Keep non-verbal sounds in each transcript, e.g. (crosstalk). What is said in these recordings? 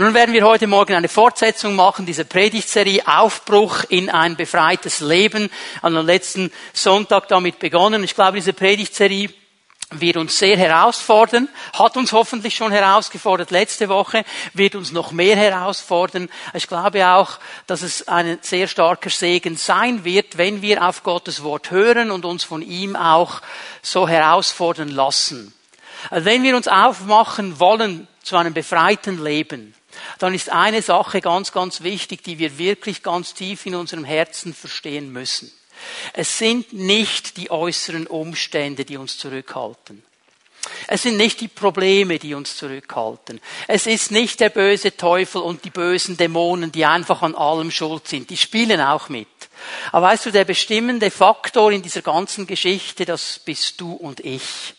nun werden wir heute Morgen eine Fortsetzung machen, diese Predigtserie Aufbruch in ein befreites Leben. An dem letzten Sonntag damit begonnen. Ich glaube, diese Predigtserie wird uns sehr herausfordern, hat uns hoffentlich schon herausgefordert letzte Woche, wird uns noch mehr herausfordern. Ich glaube auch, dass es ein sehr starker Segen sein wird, wenn wir auf Gottes Wort hören und uns von ihm auch so herausfordern lassen. Wenn wir uns aufmachen wollen zu einem befreiten Leben, dann ist eine Sache ganz, ganz wichtig, die wir wirklich ganz tief in unserem Herzen verstehen müssen. Es sind nicht die äußeren Umstände, die uns zurückhalten. Es sind nicht die Probleme, die uns zurückhalten. Es ist nicht der böse Teufel und die bösen Dämonen, die einfach an allem schuld sind. Die spielen auch mit. Aber weißt du, der bestimmende Faktor in dieser ganzen Geschichte, das bist du und ich.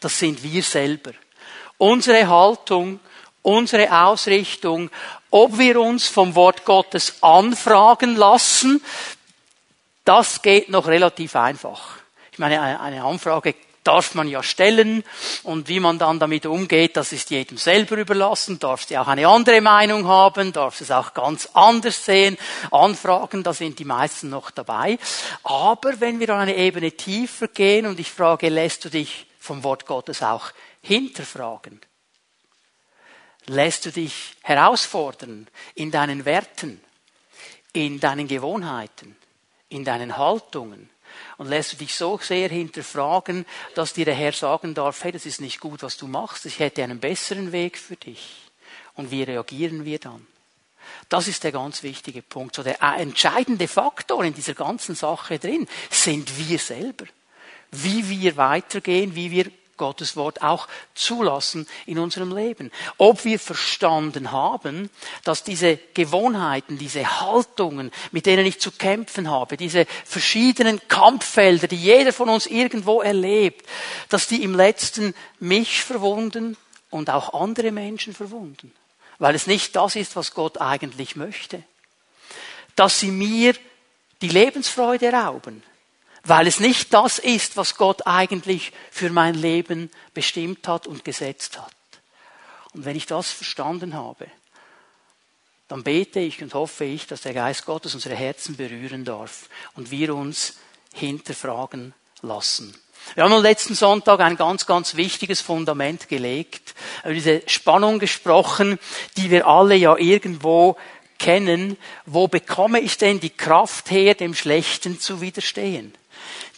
Das sind wir selber. Unsere Haltung, unsere Ausrichtung, ob wir uns vom Wort Gottes anfragen lassen, das geht noch relativ einfach. Ich meine, eine Anfrage darf man ja stellen und wie man dann damit umgeht, das ist jedem selber überlassen. Darfst du auch eine andere Meinung haben, darfst es auch ganz anders sehen. Anfragen, da sind die meisten noch dabei. Aber wenn wir an eine Ebene tiefer gehen und ich frage, lässt du dich vom Wort Gottes auch hinterfragen? Lässt du dich herausfordern in deinen Werten, in deinen Gewohnheiten? in deinen Haltungen und lässt du dich so sehr hinterfragen, dass dir der Herr sagen darf, hey, das ist nicht gut, was du machst, ich hätte einen besseren Weg für dich. Und wie reagieren wir dann? Das ist der ganz wichtige Punkt. So der entscheidende Faktor in dieser ganzen Sache drin sind wir selber. Wie wir weitergehen, wie wir Gottes Wort auch zulassen in unserem Leben. Ob wir verstanden haben, dass diese Gewohnheiten, diese Haltungen, mit denen ich zu kämpfen habe, diese verschiedenen Kampffelder, die jeder von uns irgendwo erlebt, dass die im letzten mich verwunden und auch andere Menschen verwunden. Weil es nicht das ist, was Gott eigentlich möchte. Dass sie mir die Lebensfreude rauben, weil es nicht das ist, was Gott eigentlich für mein Leben bestimmt hat und gesetzt hat. Und wenn ich das verstanden habe, dann bete ich und hoffe ich, dass der Geist Gottes unsere Herzen berühren darf und wir uns hinterfragen lassen. Wir haben am letzten Sonntag ein ganz, ganz wichtiges Fundament gelegt, über diese Spannung gesprochen, die wir alle ja irgendwo kennen. Wo bekomme ich denn die Kraft her, dem Schlechten zu widerstehen?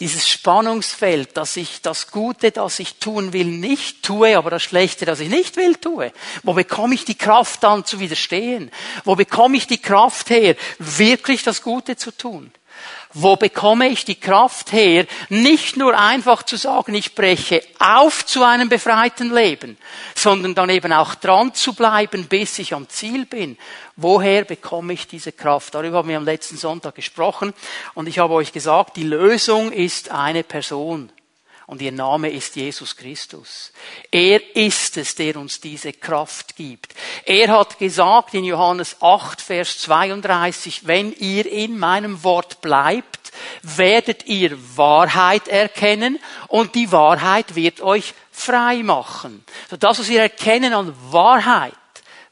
Dieses Spannungsfeld, dass ich das Gute, das ich tun will, nicht tue, aber das Schlechte, das ich nicht will, tue. Wo bekomme ich die Kraft dann zu widerstehen? Wo bekomme ich die Kraft her, wirklich das Gute zu tun? Wo bekomme ich die Kraft her, nicht nur einfach zu sagen, ich breche auf zu einem befreiten Leben, sondern dann eben auch dran zu bleiben, bis ich am Ziel bin. Woher bekomme ich diese Kraft? Darüber haben wir am letzten Sonntag gesprochen und ich habe euch gesagt, die Lösung ist eine Person und ihr Name ist Jesus Christus. Er ist es, der uns diese Kraft gibt. Er hat gesagt in Johannes 8, Vers 32, wenn ihr in meinem Wort bleibt, werdet ihr Wahrheit erkennen und die Wahrheit wird euch frei machen. So das, was wir erkennen an Wahrheit,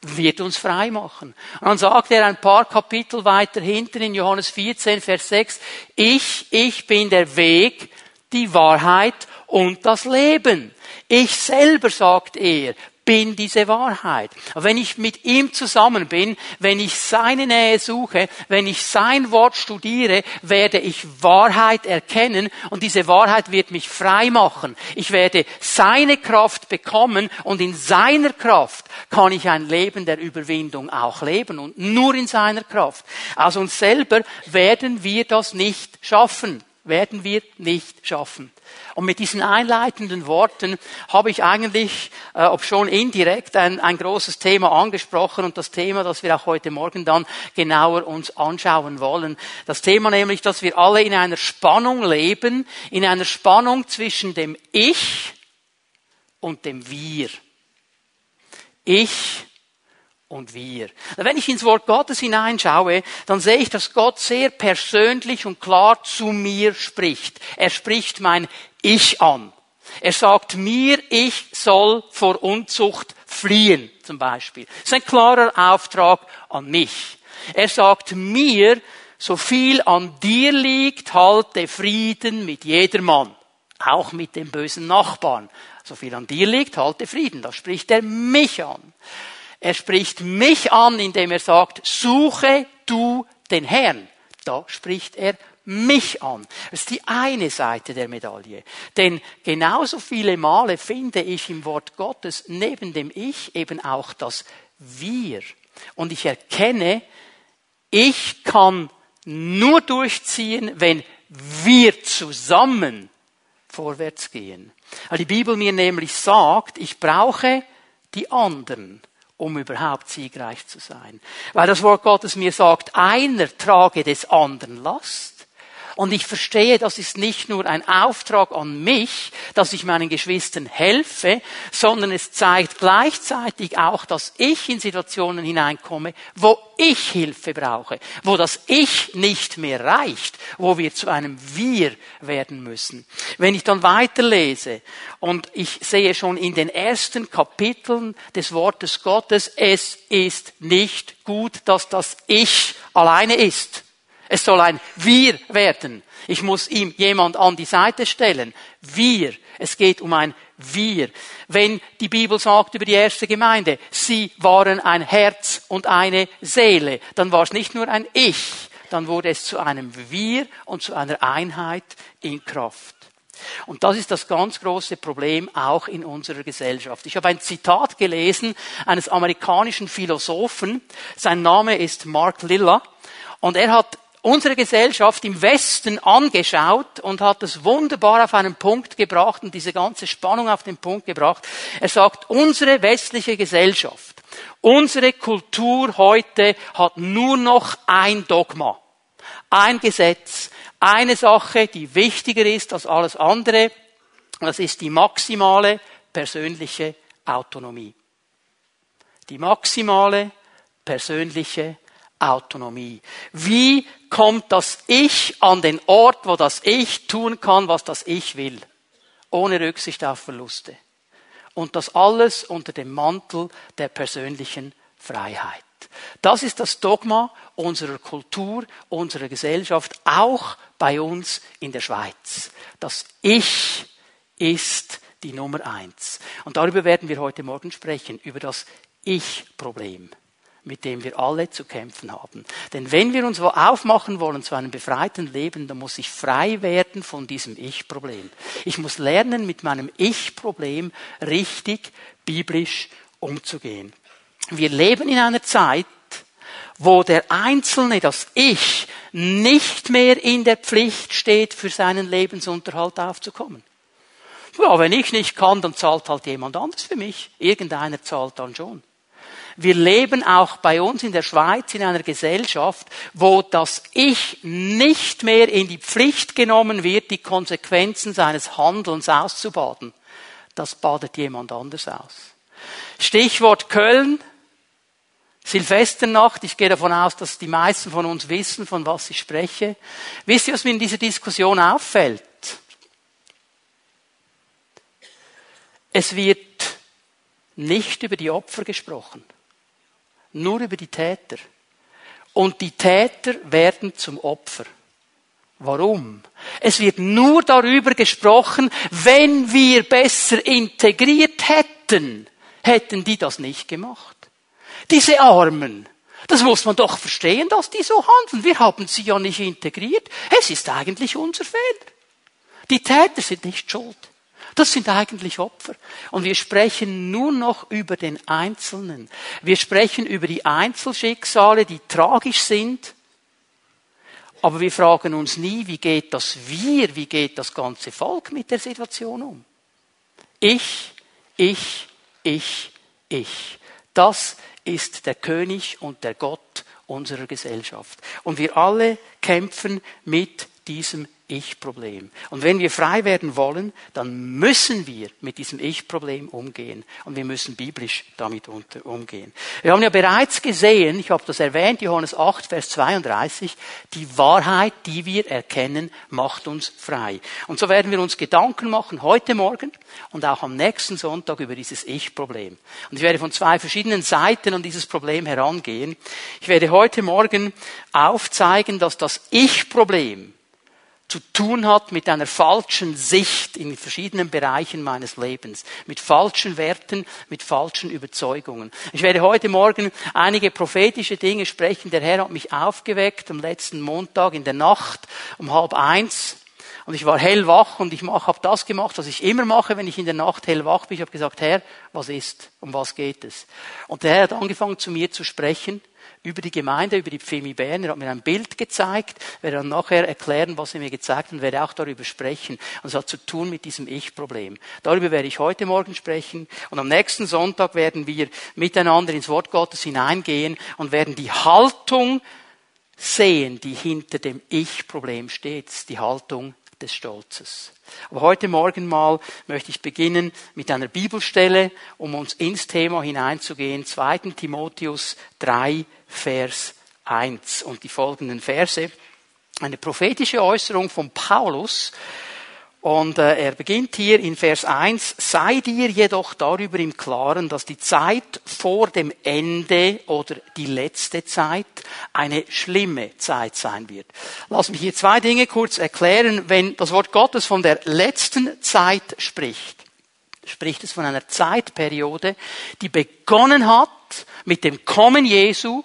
wird uns frei machen. Und dann sagt er ein paar Kapitel weiter hinten in Johannes 14, Vers 6, ich, ich bin der Weg, die Wahrheit und das Leben. Ich selber, sagt er, bin diese Wahrheit. wenn ich mit ihm zusammen bin, wenn ich seine Nähe suche, wenn ich sein Wort studiere, werde ich Wahrheit erkennen und diese Wahrheit wird mich frei machen. Ich werde seine Kraft bekommen und in seiner Kraft kann ich ein Leben der Überwindung auch leben und nur in seiner Kraft. Aus uns selber werden wir das nicht schaffen werden wir nicht schaffen. Und mit diesen einleitenden Worten habe ich eigentlich, äh, ob schon indirekt, ein, ein großes Thema angesprochen und das Thema, das wir auch heute Morgen dann genauer uns anschauen wollen. Das Thema nämlich, dass wir alle in einer Spannung leben, in einer Spannung zwischen dem Ich und dem Wir. Ich und wir. Wenn ich ins Wort Gottes hineinschaue, dann sehe ich, dass Gott sehr persönlich und klar zu mir spricht. Er spricht mein Ich an. Er sagt mir, ich soll vor Unzucht fliehen, zum Beispiel. Das ist ein klarer Auftrag an mich. Er sagt mir, so viel an dir liegt, halte Frieden mit jedermann. Auch mit dem bösen Nachbarn. So viel an dir liegt, halte Frieden. Da spricht er mich an. Er spricht mich an, indem er sagt, suche du den Herrn. Da spricht er mich an. Das ist die eine Seite der Medaille. Denn genauso viele Male finde ich im Wort Gottes neben dem Ich eben auch das Wir. Und ich erkenne, ich kann nur durchziehen, wenn wir zusammen vorwärts gehen. Weil die Bibel mir nämlich sagt, ich brauche die anderen um überhaupt siegreich zu sein. Weil das Wort Gottes mir sagt, einer trage des anderen Last. Und ich verstehe, das ist nicht nur ein Auftrag an mich, dass ich meinen Geschwistern helfe, sondern es zeigt gleichzeitig auch, dass ich in Situationen hineinkomme, wo ich Hilfe brauche, wo das Ich nicht mehr reicht, wo wir zu einem Wir werden müssen. Wenn ich dann weiterlese und ich sehe schon in den ersten Kapiteln des Wortes Gottes, es ist nicht gut, dass das Ich alleine ist. Es soll ein Wir werden. Ich muss ihm jemand an die Seite stellen. Wir. Es geht um ein Wir. Wenn die Bibel sagt über die erste Gemeinde, sie waren ein Herz und eine Seele, dann war es nicht nur ein Ich, dann wurde es zu einem Wir und zu einer Einheit in Kraft. Und das ist das ganz große Problem auch in unserer Gesellschaft. Ich habe ein Zitat gelesen eines amerikanischen Philosophen. Sein Name ist Mark Lilla. Und er hat unsere Gesellschaft im Westen angeschaut und hat es wunderbar auf einen Punkt gebracht und diese ganze Spannung auf den Punkt gebracht. Er sagt, unsere westliche Gesellschaft, unsere Kultur heute hat nur noch ein Dogma, ein Gesetz, eine Sache, die wichtiger ist als alles andere. Das ist die maximale persönliche Autonomie. Die maximale persönliche Autonomie. Wie kommt das Ich an den Ort, wo das Ich tun kann, was das Ich will, ohne Rücksicht auf Verluste? Und das alles unter dem Mantel der persönlichen Freiheit. Das ist das Dogma unserer Kultur, unserer Gesellschaft, auch bei uns in der Schweiz. Das Ich ist die Nummer eins. Und darüber werden wir heute Morgen sprechen, über das Ich-Problem mit dem wir alle zu kämpfen haben. Denn wenn wir uns aufmachen wollen zu einem befreiten Leben, dann muss ich frei werden von diesem Ich-Problem. Ich muss lernen, mit meinem Ich-Problem richtig biblisch umzugehen. Wir leben in einer Zeit, wo der Einzelne, das Ich, nicht mehr in der Pflicht steht, für seinen Lebensunterhalt aufzukommen. Ja, wenn ich nicht kann, dann zahlt halt jemand anders für mich. Irgendeiner zahlt dann schon. Wir leben auch bei uns in der Schweiz in einer Gesellschaft, wo das Ich nicht mehr in die Pflicht genommen wird, die Konsequenzen seines Handelns auszubaden. Das badet jemand anders aus. Stichwort Köln. Silvesternacht, ich gehe davon aus, dass die meisten von uns wissen, von was ich spreche. Wisst ihr, was mir in dieser Diskussion auffällt? Es wird nicht über die Opfer gesprochen nur über die Täter. Und die Täter werden zum Opfer. Warum? Es wird nur darüber gesprochen, wenn wir besser integriert hätten, hätten die das nicht gemacht. Diese Armen, das muss man doch verstehen, dass die so handeln. Wir haben sie ja nicht integriert. Es ist eigentlich unser Fehler. Die Täter sind nicht schuld. Das sind eigentlich Opfer. Und wir sprechen nur noch über den Einzelnen. Wir sprechen über die Einzelschicksale, die tragisch sind. Aber wir fragen uns nie, wie geht das wir, wie geht das ganze Volk mit der Situation um? Ich, ich, ich, ich. Das ist der König und der Gott unserer Gesellschaft. Und wir alle kämpfen mit diesem ich-Problem. Und wenn wir frei werden wollen, dann müssen wir mit diesem Ich-Problem umgehen. Und wir müssen biblisch damit umgehen. Wir haben ja bereits gesehen, ich habe das erwähnt, Johannes 8, Vers 32, die Wahrheit, die wir erkennen, macht uns frei. Und so werden wir uns Gedanken machen, heute Morgen und auch am nächsten Sonntag über dieses Ich-Problem. Und ich werde von zwei verschiedenen Seiten an dieses Problem herangehen. Ich werde heute Morgen aufzeigen, dass das Ich-Problem zu tun hat mit einer falschen Sicht in verschiedenen Bereichen meines Lebens, mit falschen Werten, mit falschen Überzeugungen. Ich werde heute Morgen einige prophetische Dinge sprechen. Der Herr hat mich aufgeweckt am letzten Montag in der Nacht um halb eins. Und ich war hellwach und ich habe das gemacht, was ich immer mache, wenn ich in der Nacht hellwach bin. Ich habe gesagt, Herr, was ist? Um was geht es? Und der Herr hat angefangen zu mir zu sprechen über die Gemeinde, über die Pfimi Bern. Er hat mir ein Bild gezeigt, werde dann nachher erklären, was er mir gezeigt hat und werde auch darüber sprechen. Und es hat zu tun mit diesem Ich-Problem. Darüber werde ich heute Morgen sprechen und am nächsten Sonntag werden wir miteinander ins Wort Gottes hineingehen und werden die Haltung sehen, die hinter dem Ich-Problem steht. Die Haltung des Stolzes. Aber heute Morgen mal möchte ich beginnen mit einer Bibelstelle, um uns ins Thema hineinzugehen. 2. Timotheus 3, Vers 1 und die folgenden Verse. Eine prophetische Äußerung von Paulus. Und äh, er beginnt hier in Vers 1, sei dir jedoch darüber im Klaren, dass die Zeit vor dem Ende oder die letzte Zeit eine schlimme Zeit sein wird. Lass mich hier zwei Dinge kurz erklären. Wenn das Wort Gottes von der letzten Zeit spricht, spricht es von einer Zeitperiode, die begonnen hat mit dem Kommen Jesu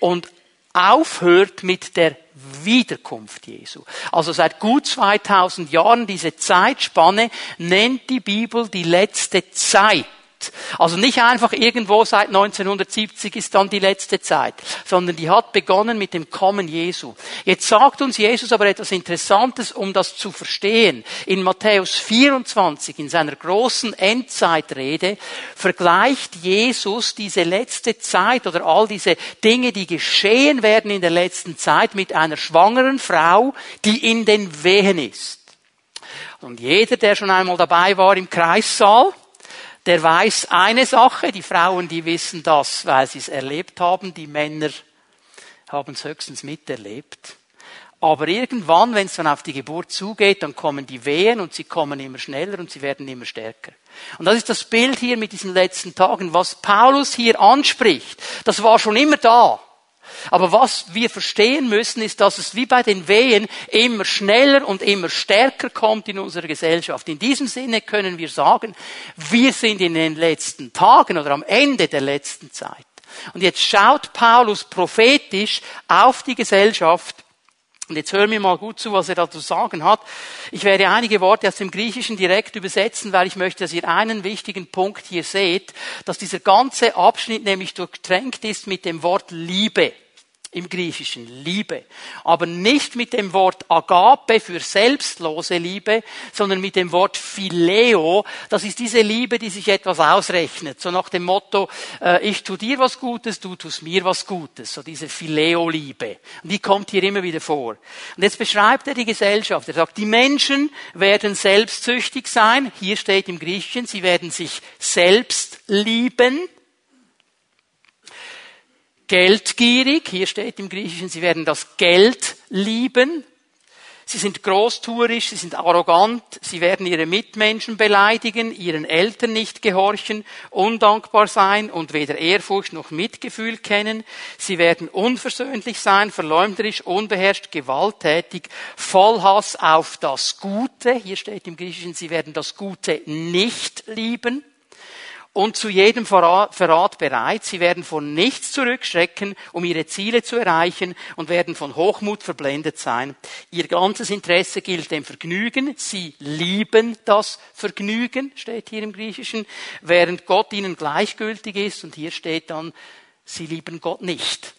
und aufhört mit der Wiederkunft Jesu. Also seit gut 2000 Jahren diese Zeitspanne nennt die Bibel die letzte Zeit. Also nicht einfach irgendwo seit 1970 ist dann die letzte Zeit, sondern die hat begonnen mit dem Kommen Jesu. Jetzt sagt uns Jesus aber etwas Interessantes, um das zu verstehen. In Matthäus 24, in seiner großen Endzeitrede, vergleicht Jesus diese letzte Zeit oder all diese Dinge, die geschehen werden in der letzten Zeit mit einer schwangeren Frau, die in den Wehen ist. Und jeder, der schon einmal dabei war im Kreissaal, der weiß eine Sache, die Frauen, die wissen das, weil sie es erlebt haben, die Männer haben es höchstens miterlebt. Aber irgendwann, wenn es dann auf die Geburt zugeht, dann kommen die Wehen und sie kommen immer schneller und sie werden immer stärker. Und das ist das Bild hier mit diesen letzten Tagen. Was Paulus hier anspricht, das war schon immer da. Aber was wir verstehen müssen, ist, dass es wie bei den Wehen immer schneller und immer stärker kommt in unserer Gesellschaft. In diesem Sinne können wir sagen, wir sind in den letzten Tagen oder am Ende der letzten Zeit. Und jetzt schaut Paulus prophetisch auf die Gesellschaft und jetzt hör mir mal gut zu, was er da zu sagen hat. Ich werde einige Worte aus dem Griechischen direkt übersetzen, weil ich möchte, dass ihr einen wichtigen Punkt hier seht, dass dieser ganze Abschnitt nämlich durchtränkt ist mit dem Wort Liebe im Griechischen, Liebe. Aber nicht mit dem Wort Agape für selbstlose Liebe, sondern mit dem Wort Phileo. Das ist diese Liebe, die sich etwas ausrechnet. So nach dem Motto, äh, ich tu dir was Gutes, du tust mir was Gutes. So diese Phileo-Liebe. Und die kommt hier immer wieder vor. Und jetzt beschreibt er die Gesellschaft. Er sagt, die Menschen werden selbstsüchtig sein. Hier steht im Griechischen, sie werden sich selbst lieben geldgierig. Hier steht im Griechischen, sie werden das Geld lieben. Sie sind großtuerisch, sie sind arrogant, sie werden ihre Mitmenschen beleidigen, ihren Eltern nicht gehorchen, undankbar sein und weder Ehrfurcht noch Mitgefühl kennen. Sie werden unversöhnlich sein, verleumderisch, unbeherrscht, gewalttätig, voll Hass auf das Gute. Hier steht im Griechischen, sie werden das Gute nicht lieben und zu jedem Verrat bereit. Sie werden von nichts zurückschrecken, um ihre Ziele zu erreichen und werden von Hochmut verblendet sein. Ihr ganzes Interesse gilt dem Vergnügen. Sie lieben das Vergnügen, steht hier im Griechischen, während Gott ihnen gleichgültig ist. Und hier steht dann, sie lieben Gott nicht.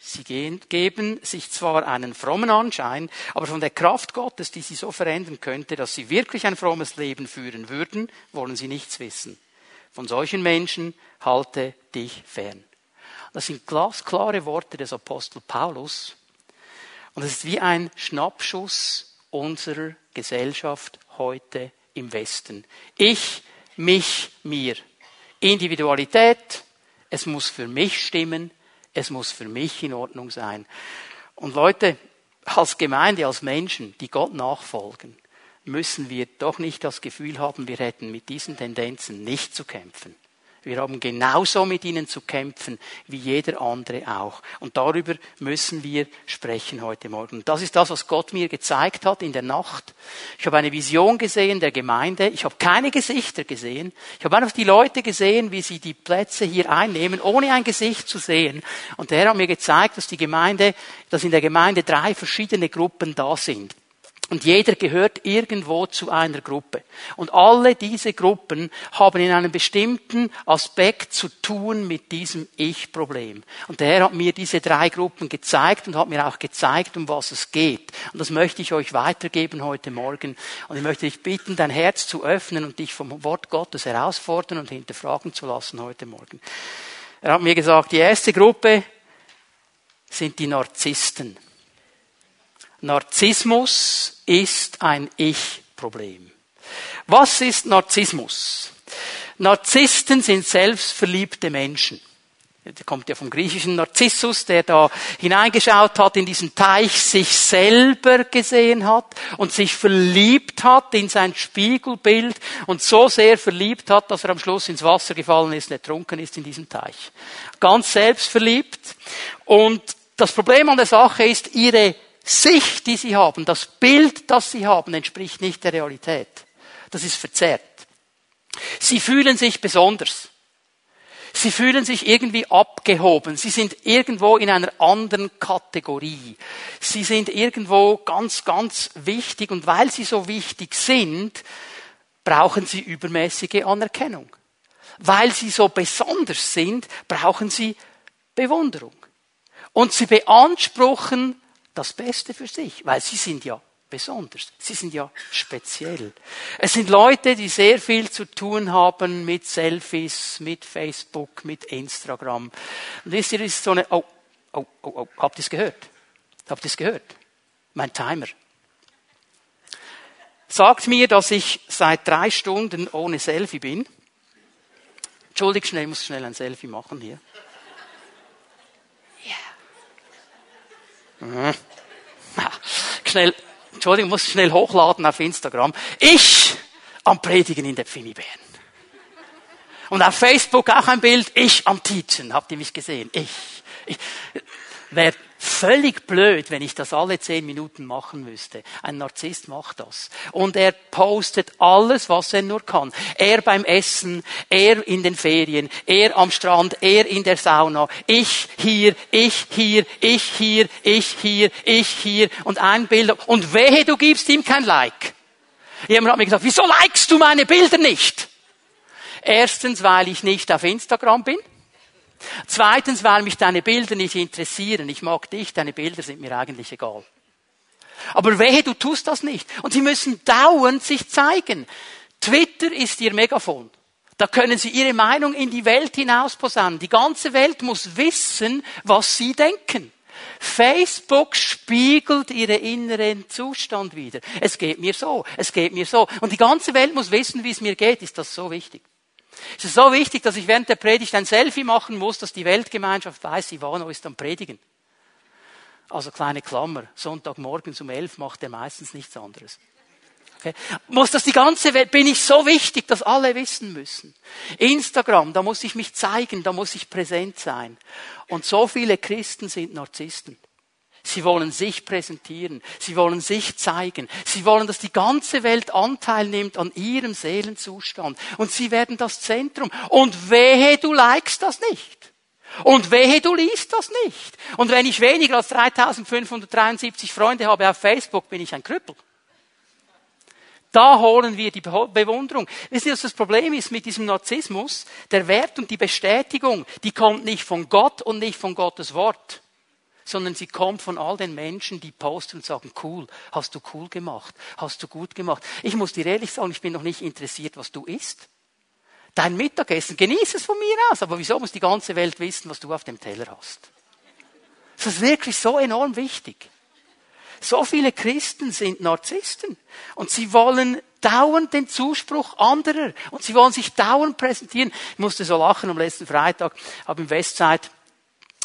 Sie geben sich zwar einen frommen Anschein, aber von der Kraft Gottes, die sie so verändern könnte, dass sie wirklich ein frommes Leben führen würden, wollen sie nichts wissen. Von solchen Menschen halte dich fern. Das sind glasklare Worte des Apostel Paulus. Und es ist wie ein Schnappschuss unserer Gesellschaft heute im Westen. Ich, mich, mir. Individualität, es muss für mich stimmen, es muss für mich in Ordnung sein. Und Leute, als Gemeinde, als Menschen, die Gott nachfolgen, müssen wir doch nicht das Gefühl haben, wir hätten mit diesen Tendenzen nicht zu kämpfen. Wir haben genauso mit ihnen zu kämpfen wie jeder andere auch. Und darüber müssen wir sprechen heute Morgen. Das ist das, was Gott mir gezeigt hat in der Nacht. Ich habe eine Vision gesehen der Gemeinde. Ich habe keine Gesichter gesehen. Ich habe einfach die Leute gesehen, wie sie die Plätze hier einnehmen, ohne ein Gesicht zu sehen. Und der Herr hat mir gezeigt, dass die Gemeinde, dass in der Gemeinde drei verschiedene Gruppen da sind. Und jeder gehört irgendwo zu einer Gruppe. Und alle diese Gruppen haben in einem bestimmten Aspekt zu tun mit diesem Ich-Problem. Und der Herr hat mir diese drei Gruppen gezeigt und hat mir auch gezeigt, um was es geht. Und das möchte ich euch weitergeben heute Morgen. Und ich möchte dich bitten, dein Herz zu öffnen und dich vom Wort Gottes herausfordern und hinterfragen zu lassen heute Morgen. Er hat mir gesagt, die erste Gruppe sind die Narzissten. Narzissmus ist ein Ich-Problem. Was ist Narzissmus? Narzissten sind selbstverliebte Menschen. Der kommt ja vom griechischen Narzissus, der da hineingeschaut hat in diesen Teich, sich selber gesehen hat und sich verliebt hat in sein Spiegelbild und so sehr verliebt hat, dass er am Schluss ins Wasser gefallen ist ertrunken ist in diesem Teich. Ganz selbstverliebt. Und das Problem an der Sache ist, ihre Sicht, die sie haben, das Bild, das sie haben, entspricht nicht der Realität. Das ist verzerrt. Sie fühlen sich besonders. Sie fühlen sich irgendwie abgehoben. Sie sind irgendwo in einer anderen Kategorie. Sie sind irgendwo ganz, ganz wichtig und weil sie so wichtig sind, brauchen sie übermäßige Anerkennung. Weil sie so besonders sind, brauchen sie Bewunderung. Und sie beanspruchen das Beste für sich, weil sie sind ja besonders. Sie sind ja speziell. Es sind Leute, die sehr viel zu tun haben mit Selfies, mit Facebook, mit Instagram. Und wisst ihr, ist so eine, oh, oh, oh, oh, habt ihr es gehört? Habt ihr es gehört? Mein Timer. Sagt mir, dass ich seit drei Stunden ohne Selfie bin. Entschuldigt schnell, ich muss schnell ein Selfie machen hier. Mhm. Schnell, Entschuldigung, muss schnell hochladen auf Instagram. Ich am Predigen in der Pfinnibären. Und auf Facebook auch ein Bild, ich am Teachen. Habt ihr mich gesehen? Ich. ich. Wer völlig blöd, wenn ich das alle zehn Minuten machen müsste. Ein Narzisst macht das. Und er postet alles, was er nur kann. Er beim Essen, er in den Ferien, er am Strand, er in der Sauna, ich hier, ich hier, ich hier, ich hier, ich hier und ein Bild. Und wehe, du gibst ihm kein Like. Jemand hat mir gesagt, wieso likest du meine Bilder nicht? Erstens, weil ich nicht auf Instagram bin. Zweitens, weil mich deine Bilder nicht interessieren. Ich mag dich, deine Bilder sind mir eigentlich egal. Aber wehe, du tust das nicht. Und sie müssen dauernd sich zeigen. Twitter ist ihr Megafon. Da können sie ihre Meinung in die Welt hinaus posaunen. Die ganze Welt muss wissen, was sie denken. Facebook spiegelt ihren inneren Zustand wieder. Es geht mir so, es geht mir so. Und die ganze Welt muss wissen, wie es mir geht. Ist das so wichtig? Es ist so wichtig, dass ich während der Predigt ein Selfie machen muss, dass die Weltgemeinschaft weiß, Ivano ist am Predigen. Also kleine Klammer. Sonntagmorgen um elf macht er meistens nichts anderes. Okay. Muss das die ganze Welt, bin ich so wichtig, dass alle wissen müssen. Instagram, da muss ich mich zeigen, da muss ich präsent sein. Und so viele Christen sind Narzissten. Sie wollen sich präsentieren. Sie wollen sich zeigen. Sie wollen, dass die ganze Welt Anteil nimmt an ihrem Seelenzustand. Und sie werden das Zentrum. Und wehe, du likest das nicht. Und wehe, du liest das nicht. Und wenn ich weniger als 3573 Freunde habe auf Facebook, bin ich ein Krüppel. Da holen wir die Bewunderung. Wissen Sie, was das Problem ist mit diesem Narzissmus? Der Wert und die Bestätigung, die kommt nicht von Gott und nicht von Gottes Wort sondern sie kommt von all den Menschen, die posten und sagen, cool, hast du cool gemacht, hast du gut gemacht. Ich muss dir ehrlich sagen, ich bin noch nicht interessiert, was du isst. Dein Mittagessen, genieß es von mir aus, aber wieso muss die ganze Welt wissen, was du auf dem Teller hast? Das ist wirklich so enorm wichtig. So viele Christen sind Narzissten und sie wollen dauernd den Zuspruch anderer und sie wollen sich dauernd präsentieren. Ich musste so lachen am letzten Freitag, habe im Westside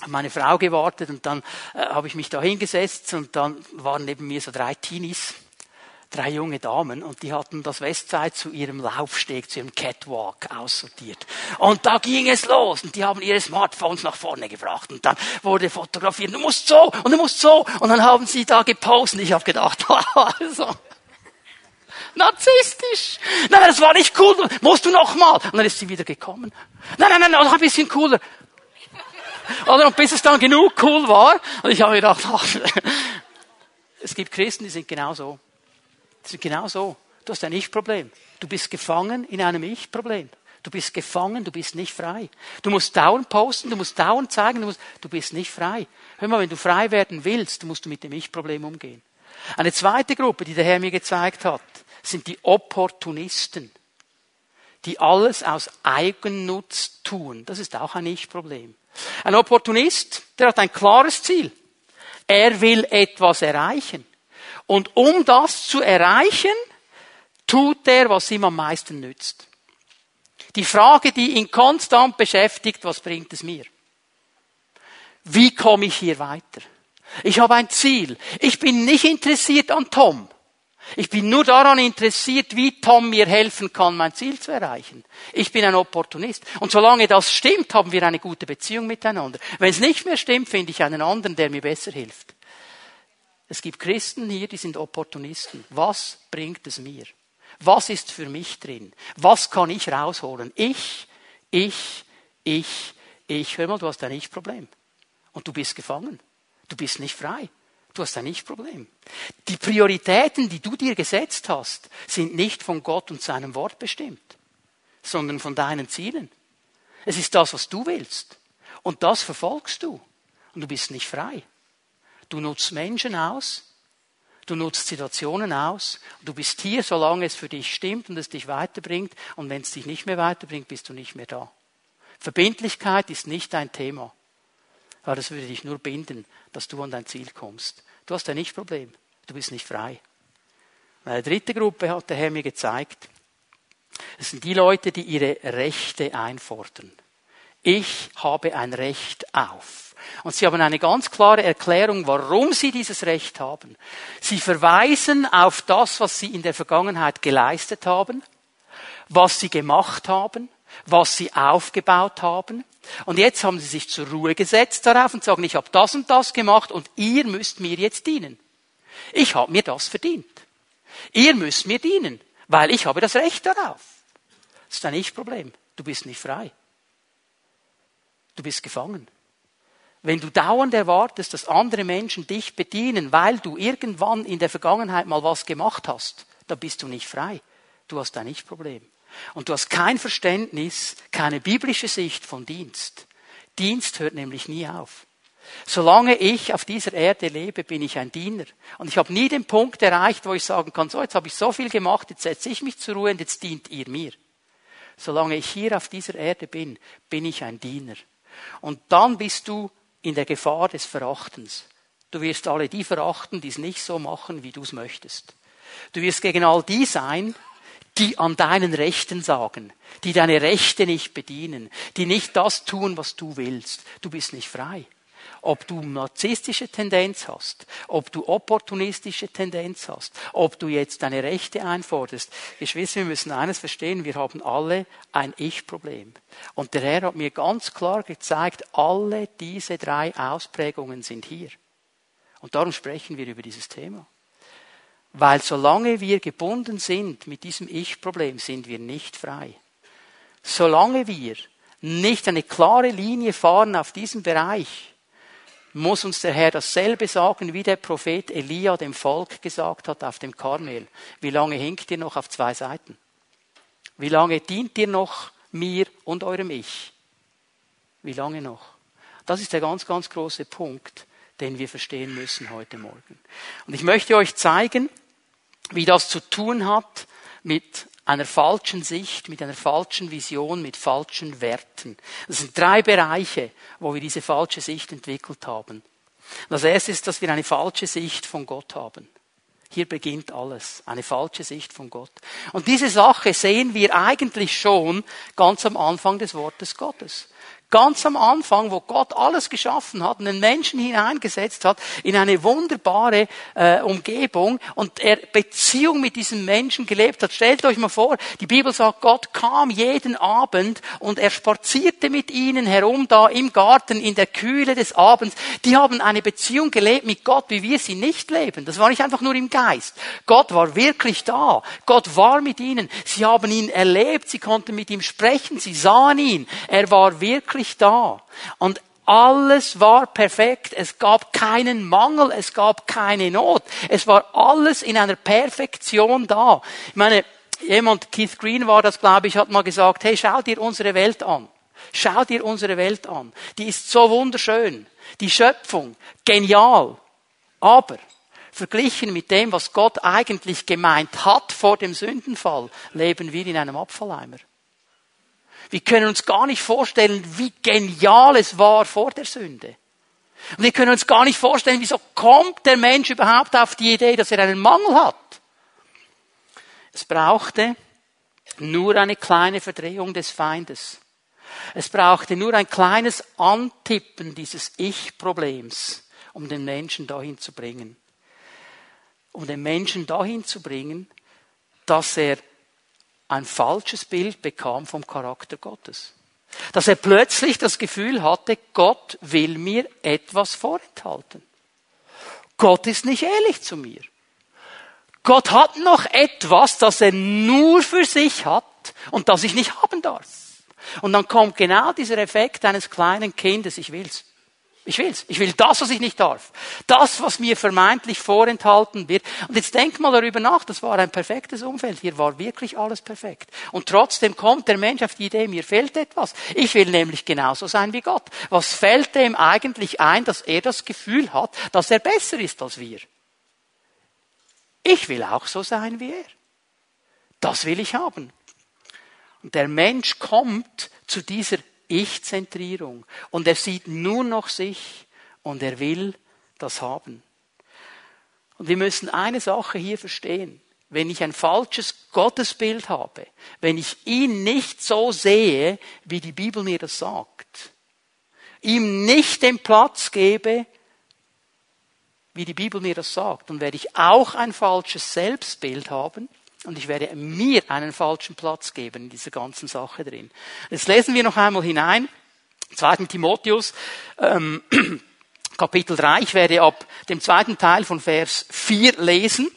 meine Frau gewartet und dann äh, habe ich mich da hingesetzt und dann waren neben mir so drei Teenies drei junge Damen und die hatten das Westside zu ihrem Laufsteg, zu ihrem Catwalk aussortiert. Und da ging es los und die haben ihre Smartphones nach vorne gebracht und dann wurde fotografiert, du musst so und du musst so und dann haben sie da gepostet ich habe gedacht, (laughs) also, narzisstisch. Nein, das war nicht cool, musst du noch mal. Und dann ist sie wieder gekommen. Nein, nein, nein, noch ein bisschen cooler. Oder und bis es dann genug cool war, und ich habe gedacht, ach, es gibt Christen, die sind genau so. Das ist genau so. Du hast ein Ich-Problem. Du bist gefangen in einem Ich-Problem. Du bist gefangen, du bist nicht frei. Du musst dauernd posten, du musst dauernd zeigen, du, musst, du bist nicht frei. Hör mal, wenn du frei werden willst, musst du mit dem Ich-Problem umgehen. Eine zweite Gruppe, die der Herr mir gezeigt hat, sind die Opportunisten, die alles aus Eigennutz tun. Das ist auch ein Ich-Problem. Ein Opportunist, der hat ein klares Ziel. Er will etwas erreichen. Und um das zu erreichen, tut er, was ihm am meisten nützt. Die Frage, die ihn konstant beschäftigt, was bringt es mir? Wie komme ich hier weiter? Ich habe ein Ziel. Ich bin nicht interessiert an Tom. Ich bin nur daran interessiert, wie Tom mir helfen kann, mein Ziel zu erreichen. Ich bin ein Opportunist. Und solange das stimmt, haben wir eine gute Beziehung miteinander. Wenn es nicht mehr stimmt, finde ich einen anderen, der mir besser hilft. Es gibt Christen hier, die sind Opportunisten. Was bringt es mir? Was ist für mich drin? Was kann ich rausholen? Ich, ich, ich, ich. Hör mal, du hast ein Ich-Problem. Und du bist gefangen. Du bist nicht frei. Du hast ein Ich-Problem. Die Prioritäten, die du dir gesetzt hast, sind nicht von Gott und seinem Wort bestimmt, sondern von deinen Zielen. Es ist das, was du willst. Und das verfolgst du. Und du bist nicht frei. Du nutzt Menschen aus, du nutzt Situationen aus, du bist hier, solange es für dich stimmt und es dich weiterbringt, und wenn es dich nicht mehr weiterbringt, bist du nicht mehr da. Verbindlichkeit ist nicht dein Thema, weil das würde dich nur binden, dass du an dein Ziel kommst. Du hast ein Nicht-Problem, du bist nicht frei. Eine dritte Gruppe hat der Herr mir gezeigt. Das sind die Leute, die ihre Rechte einfordern. Ich habe ein Recht auf. Und sie haben eine ganz klare Erklärung, warum sie dieses Recht haben. Sie verweisen auf das, was sie in der Vergangenheit geleistet haben, was sie gemacht haben, was sie aufgebaut haben. Und jetzt haben sie sich zur Ruhe gesetzt darauf und sagen, ich habe das und das gemacht und ihr müsst mir jetzt dienen. Ich habe mir das verdient. Ihr müsst mir dienen, weil ich habe das Recht darauf. Das ist ein Ich-Problem. Du bist nicht frei. Du bist gefangen. Wenn du dauernd erwartest, dass andere Menschen dich bedienen, weil du irgendwann in der Vergangenheit mal was gemacht hast, dann bist du nicht frei. Du hast ein Ich-Problem. Und du hast kein Verständnis, keine biblische Sicht von Dienst. Dienst hört nämlich nie auf. Solange ich auf dieser Erde lebe, bin ich ein Diener. Und ich habe nie den Punkt erreicht, wo ich sagen kann, so, jetzt habe ich so viel gemacht, jetzt setze ich mich zur Ruhe und jetzt dient ihr mir. Solange ich hier auf dieser Erde bin, bin ich ein Diener. Und dann bist du in der Gefahr des Verachtens. Du wirst alle die verachten, die es nicht so machen, wie du es möchtest. Du wirst gegen all die sein, die an deinen Rechten sagen, die deine Rechte nicht bedienen, die nicht das tun, was du willst. Du bist nicht frei ob du narzisstische Tendenz hast, ob du opportunistische Tendenz hast, ob du jetzt deine Rechte einforderst. Geschwister, wir müssen eines verstehen, wir haben alle ein Ich-Problem. Und der Herr hat mir ganz klar gezeigt, alle diese drei Ausprägungen sind hier. Und darum sprechen wir über dieses Thema. Weil solange wir gebunden sind mit diesem Ich-Problem, sind wir nicht frei. Solange wir nicht eine klare Linie fahren auf diesem Bereich, muss uns der Herr dasselbe sagen, wie der Prophet Elia dem Volk gesagt hat auf dem Karmel. Wie lange hinkt ihr noch auf zwei Seiten? Wie lange dient ihr noch mir und eurem Ich? Wie lange noch? Das ist der ganz, ganz große Punkt, den wir verstehen müssen heute Morgen. Und ich möchte euch zeigen, wie das zu tun hat mit einer falschen Sicht, mit einer falschen Vision, mit falschen Werten. Das sind drei Bereiche, wo wir diese falsche Sicht entwickelt haben. Das erste ist, dass wir eine falsche Sicht von Gott haben. Hier beginnt alles. Eine falsche Sicht von Gott. Und diese Sache sehen wir eigentlich schon ganz am Anfang des Wortes Gottes. Ganz am Anfang, wo Gott alles geschaffen hat und den Menschen hineingesetzt hat in eine wunderbare äh, Umgebung und er Beziehung mit diesem Menschen gelebt hat. Stellt euch mal vor, die Bibel sagt, Gott kam jeden Abend und er spazierte mit ihnen herum da im Garten in der Kühle des Abends. Die haben eine Beziehung gelebt mit Gott, wie wir sie nicht leben. Das war nicht einfach nur im Geist. Gott war wirklich da. Gott war mit ihnen. Sie haben ihn erlebt. Sie konnten mit ihm sprechen. Sie sahen ihn. Er war wirklich wirklich da. Und alles war perfekt. Es gab keinen Mangel. Es gab keine Not. Es war alles in einer Perfektion da. Ich meine, jemand, Keith Green war das, glaube ich, hat mal gesagt, hey, schau dir unsere Welt an. Schau dir unsere Welt an. Die ist so wunderschön. Die Schöpfung, genial. Aber verglichen mit dem, was Gott eigentlich gemeint hat vor dem Sündenfall, leben wir in einem Abfalleimer. Wir können uns gar nicht vorstellen, wie genial es war vor der Sünde. Und wir können uns gar nicht vorstellen, wieso kommt der Mensch überhaupt auf die Idee, dass er einen Mangel hat. Es brauchte nur eine kleine Verdrehung des Feindes. Es brauchte nur ein kleines Antippen dieses Ich-Problems, um den Menschen dahin zu bringen. Um den Menschen dahin zu bringen, dass er ein falsches Bild bekam vom Charakter Gottes. Dass er plötzlich das Gefühl hatte, Gott will mir etwas vorenthalten. Gott ist nicht ehrlich zu mir. Gott hat noch etwas, das er nur für sich hat und das ich nicht haben darf. Und dann kommt genau dieser Effekt eines kleinen Kindes, ich will's. Ich will's. Ich will das, was ich nicht darf. Das, was mir vermeintlich vorenthalten wird. Und jetzt denk mal darüber nach, das war ein perfektes Umfeld. Hier war wirklich alles perfekt. Und trotzdem kommt der Mensch auf die Idee, mir fehlt etwas. Ich will nämlich genauso sein wie Gott. Was fällt dem eigentlich ein, dass er das Gefühl hat, dass er besser ist als wir? Ich will auch so sein wie er. Das will ich haben. Und der Mensch kommt zu dieser ich-Zentrierung. Und er sieht nur noch sich und er will das haben. Und wir müssen eine Sache hier verstehen. Wenn ich ein falsches Gottesbild habe, wenn ich ihn nicht so sehe, wie die Bibel mir das sagt, ihm nicht den Platz gebe, wie die Bibel mir das sagt, dann werde ich auch ein falsches Selbstbild haben und ich werde mir einen falschen Platz geben in dieser ganzen Sache drin. Jetzt lesen wir noch einmal hinein. 2. Timotheus, ähm, (clears throat) Kapitel 3. Ich werde ab dem zweiten Teil von Vers 4 lesen.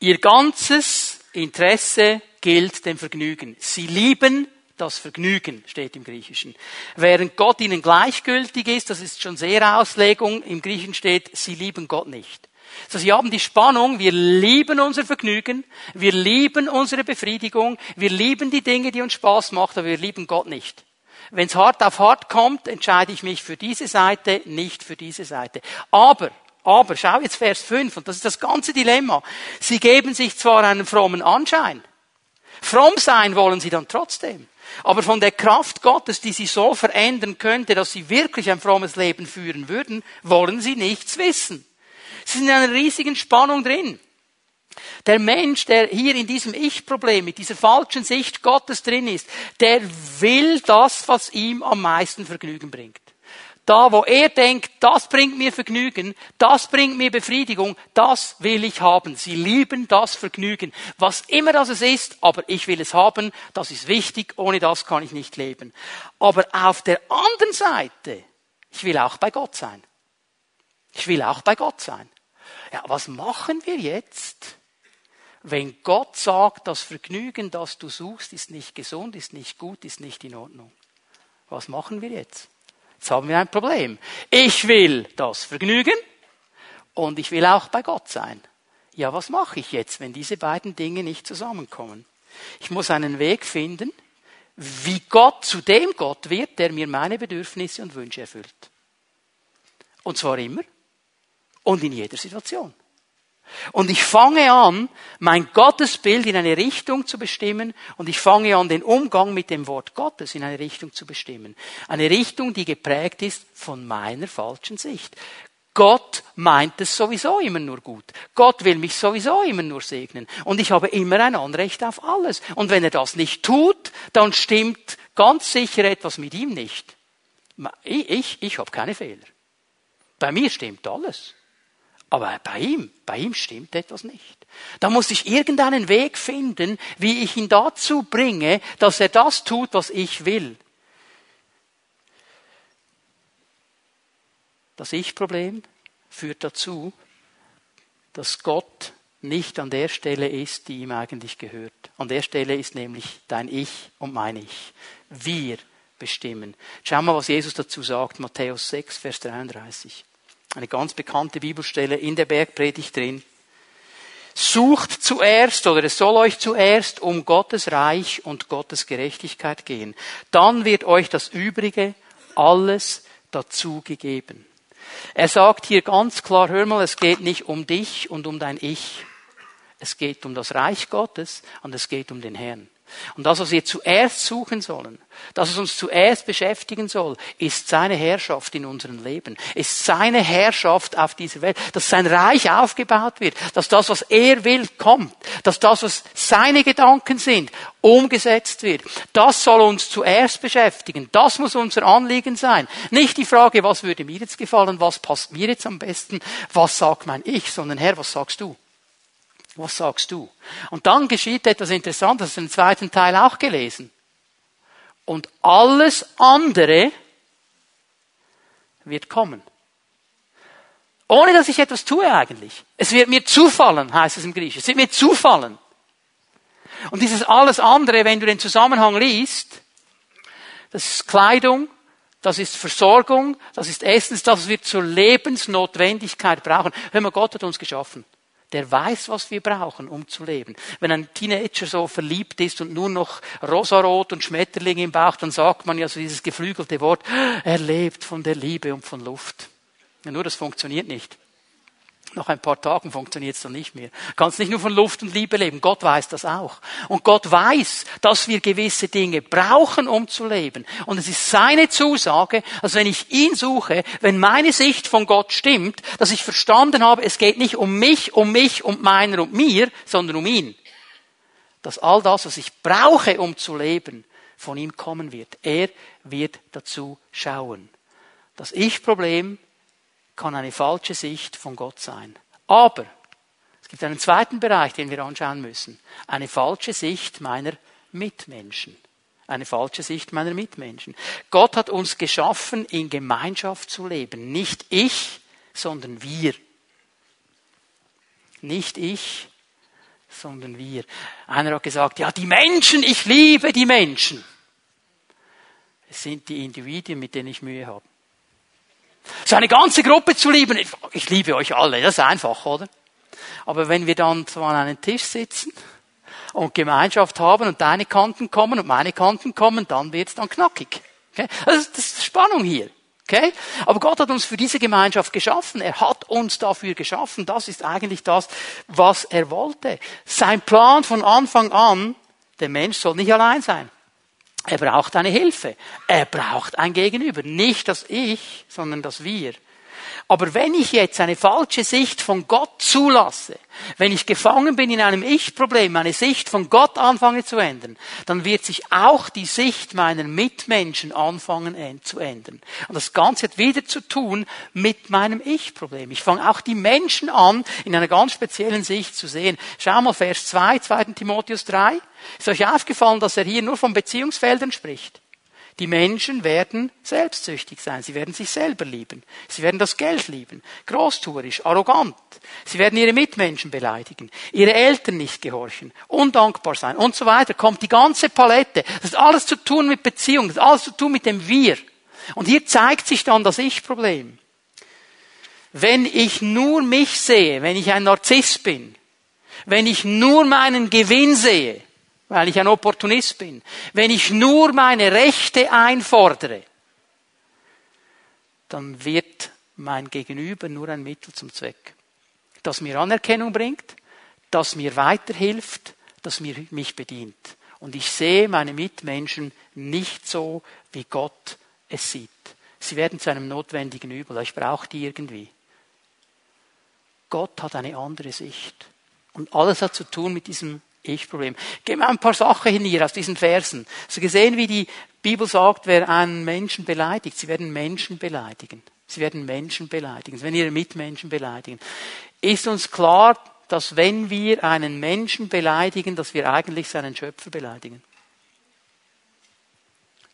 Ihr ganzes Interesse gilt dem Vergnügen. Sie lieben das Vergnügen, steht im Griechischen. Während Gott ihnen gleichgültig ist, das ist schon sehr Auslegung, im Griechischen steht, sie lieben Gott nicht. So, sie haben die Spannung, wir lieben unser Vergnügen, wir lieben unsere Befriedigung, wir lieben die Dinge, die uns Spaß machen, aber wir lieben Gott nicht. Wenn es hart auf hart kommt, entscheide ich mich für diese Seite, nicht für diese Seite. Aber, aber, schau jetzt Vers 5, und das ist das ganze Dilemma. Sie geben sich zwar einen frommen Anschein, fromm sein wollen sie dann trotzdem. Aber von der Kraft Gottes, die sie so verändern könnte, dass sie wirklich ein frommes Leben führen würden, wollen sie nichts wissen. Sie sind in einer riesigen Spannung drin. Der Mensch, der hier in diesem Ich-Problem, mit dieser falschen Sicht Gottes drin ist, der will das, was ihm am meisten Vergnügen bringt. Da, wo er denkt, das bringt mir Vergnügen, das bringt mir Befriedigung, das will ich haben. Sie lieben das Vergnügen. Was immer das es ist, aber ich will es haben, das ist wichtig, ohne das kann ich nicht leben. Aber auf der anderen Seite, ich will auch bei Gott sein. Ich will auch bei Gott sein. Ja, was machen wir jetzt, wenn Gott sagt, das Vergnügen, das du suchst, ist nicht gesund, ist nicht gut, ist nicht in Ordnung? Was machen wir jetzt? Jetzt haben wir ein Problem. Ich will das Vergnügen und ich will auch bei Gott sein. Ja, was mache ich jetzt, wenn diese beiden Dinge nicht zusammenkommen? Ich muss einen Weg finden, wie Gott zu dem Gott wird, der mir meine Bedürfnisse und Wünsche erfüllt. Und zwar immer und in jeder Situation. Und ich fange an, mein Gottesbild in eine Richtung zu bestimmen und ich fange an, den Umgang mit dem Wort Gottes in eine Richtung zu bestimmen. Eine Richtung, die geprägt ist von meiner falschen Sicht. Gott meint es sowieso immer nur gut. Gott will mich sowieso immer nur segnen. Und ich habe immer ein Anrecht auf alles. Und wenn er das nicht tut, dann stimmt ganz sicher etwas mit ihm nicht. Ich, ich, ich habe keine Fehler. Bei mir stimmt alles. Aber bei ihm, bei ihm stimmt etwas nicht. Da muss ich irgendeinen Weg finden, wie ich ihn dazu bringe, dass er das tut, was ich will. Das Ich-Problem führt dazu, dass Gott nicht an der Stelle ist, die ihm eigentlich gehört. An der Stelle ist nämlich dein Ich und mein Ich. Wir bestimmen. Schau mal, was Jesus dazu sagt, Matthäus 6, Vers 33. Eine ganz bekannte Bibelstelle in der Bergpredigt drin. Sucht zuerst oder es soll euch zuerst um Gottes Reich und Gottes Gerechtigkeit gehen. Dann wird euch das Übrige alles dazugegeben. Er sagt hier ganz klar, hör mal, es geht nicht um dich und um dein Ich. Es geht um das Reich Gottes und es geht um den Herrn. Und das, was wir zuerst suchen sollen, das, was uns zuerst beschäftigen soll, ist seine Herrschaft in unserem Leben, ist seine Herrschaft auf dieser Welt, dass sein Reich aufgebaut wird, dass das, was er will, kommt, dass das, was seine Gedanken sind, umgesetzt wird. Das soll uns zuerst beschäftigen. Das muss unser Anliegen sein. Nicht die Frage, was würde mir jetzt gefallen, was passt mir jetzt am besten, was sagt mein Ich, sondern Herr, was sagst du? Was sagst du? Und dann geschieht etwas Interessantes, das ist im zweiten Teil auch gelesen. Und alles andere wird kommen. Ohne dass ich etwas tue eigentlich. Es wird mir zufallen, heißt es im Griechischen. Es wird mir zufallen. Und dieses alles andere, wenn du den Zusammenhang liest, das ist Kleidung, das ist Versorgung, das ist Essen, das wir zur Lebensnotwendigkeit brauchen. Hör mal, Gott hat uns geschaffen der weiß, was wir brauchen, um zu leben. Wenn ein Teenager so verliebt ist und nur noch rosarot und Schmetterlinge im Bauch, dann sagt man ja so dieses geflügelte Wort, er lebt von der Liebe und von Luft. Ja, nur das funktioniert nicht. Nach ein paar Tagen funktioniert es dann nicht mehr. Du kannst nicht nur von Luft und Liebe leben. Gott weiß das auch. Und Gott weiß, dass wir gewisse Dinge brauchen, um zu leben. Und es ist seine Zusage, dass wenn ich ihn suche, wenn meine Sicht von Gott stimmt, dass ich verstanden habe, es geht nicht um mich, um mich, um meiner und mir, sondern um ihn. Dass all das, was ich brauche, um zu leben, von ihm kommen wird. Er wird dazu schauen. Das Ich-Problem kann eine falsche Sicht von Gott sein. Aber es gibt einen zweiten Bereich, den wir anschauen müssen. Eine falsche Sicht meiner Mitmenschen. Eine falsche Sicht meiner Mitmenschen. Gott hat uns geschaffen, in Gemeinschaft zu leben. Nicht ich, sondern wir. Nicht ich, sondern wir. Einer hat gesagt, ja, die Menschen, ich liebe die Menschen. Es sind die Individuen, mit denen ich Mühe habe. So eine ganze Gruppe zu lieben, ich liebe euch alle, das ist einfach, oder? Aber wenn wir dann so an einem Tisch sitzen und Gemeinschaft haben und deine Kanten kommen und meine Kanten kommen, dann wird's dann knackig. Okay? Also das ist Spannung hier. Okay? Aber Gott hat uns für diese Gemeinschaft geschaffen. Er hat uns dafür geschaffen. Das ist eigentlich das, was er wollte. Sein Plan von Anfang an, der Mensch soll nicht allein sein. Er braucht eine Hilfe. Er braucht ein Gegenüber. Nicht das Ich, sondern das Wir. Aber wenn ich jetzt eine falsche Sicht von Gott zulasse, wenn ich gefangen bin in einem Ich-Problem, eine Sicht von Gott anfange zu ändern, dann wird sich auch die Sicht meiner Mitmenschen anfangen zu ändern. Und das Ganze hat wieder zu tun mit meinem Ich-Problem. Ich fange auch die Menschen an, in einer ganz speziellen Sicht zu sehen. Schau mal Vers 2, 2. Timotheus 3. Ist euch aufgefallen, dass er hier nur von Beziehungsfeldern spricht? Die Menschen werden selbstsüchtig sein. Sie werden sich selber lieben. Sie werden das Geld lieben. Großtuerisch, arrogant. Sie werden ihre Mitmenschen beleidigen. Ihre Eltern nicht gehorchen. Undankbar sein und so weiter. Kommt die ganze Palette. Das hat alles zu tun mit Beziehung. Das hat alles zu tun mit dem Wir. Und hier zeigt sich dann das Ich-Problem. Wenn ich nur mich sehe, wenn ich ein Narzisst bin, wenn ich nur meinen Gewinn sehe, weil ich ein Opportunist bin. Wenn ich nur meine Rechte einfordere, dann wird mein Gegenüber nur ein Mittel zum Zweck. das mir Anerkennung bringt, das mir weiterhilft, das mir, mich bedient. Und ich sehe meine Mitmenschen nicht so, wie Gott es sieht. Sie werden zu einem notwendigen Übel. Ich brauche die irgendwie. Gott hat eine andere Sicht. Und alles hat zu tun mit diesem Ich-Problem. Gehen wir ein paar Sachen hin hier aus diesen Versen. Hast gesehen, wie die Bibel sagt, wer einen Menschen beleidigt? Sie werden Menschen beleidigen. Sie werden Menschen beleidigen. Sie werden ihre Mitmenschen beleidigen. Ist uns klar, dass wenn wir einen Menschen beleidigen, dass wir eigentlich seinen Schöpfer beleidigen?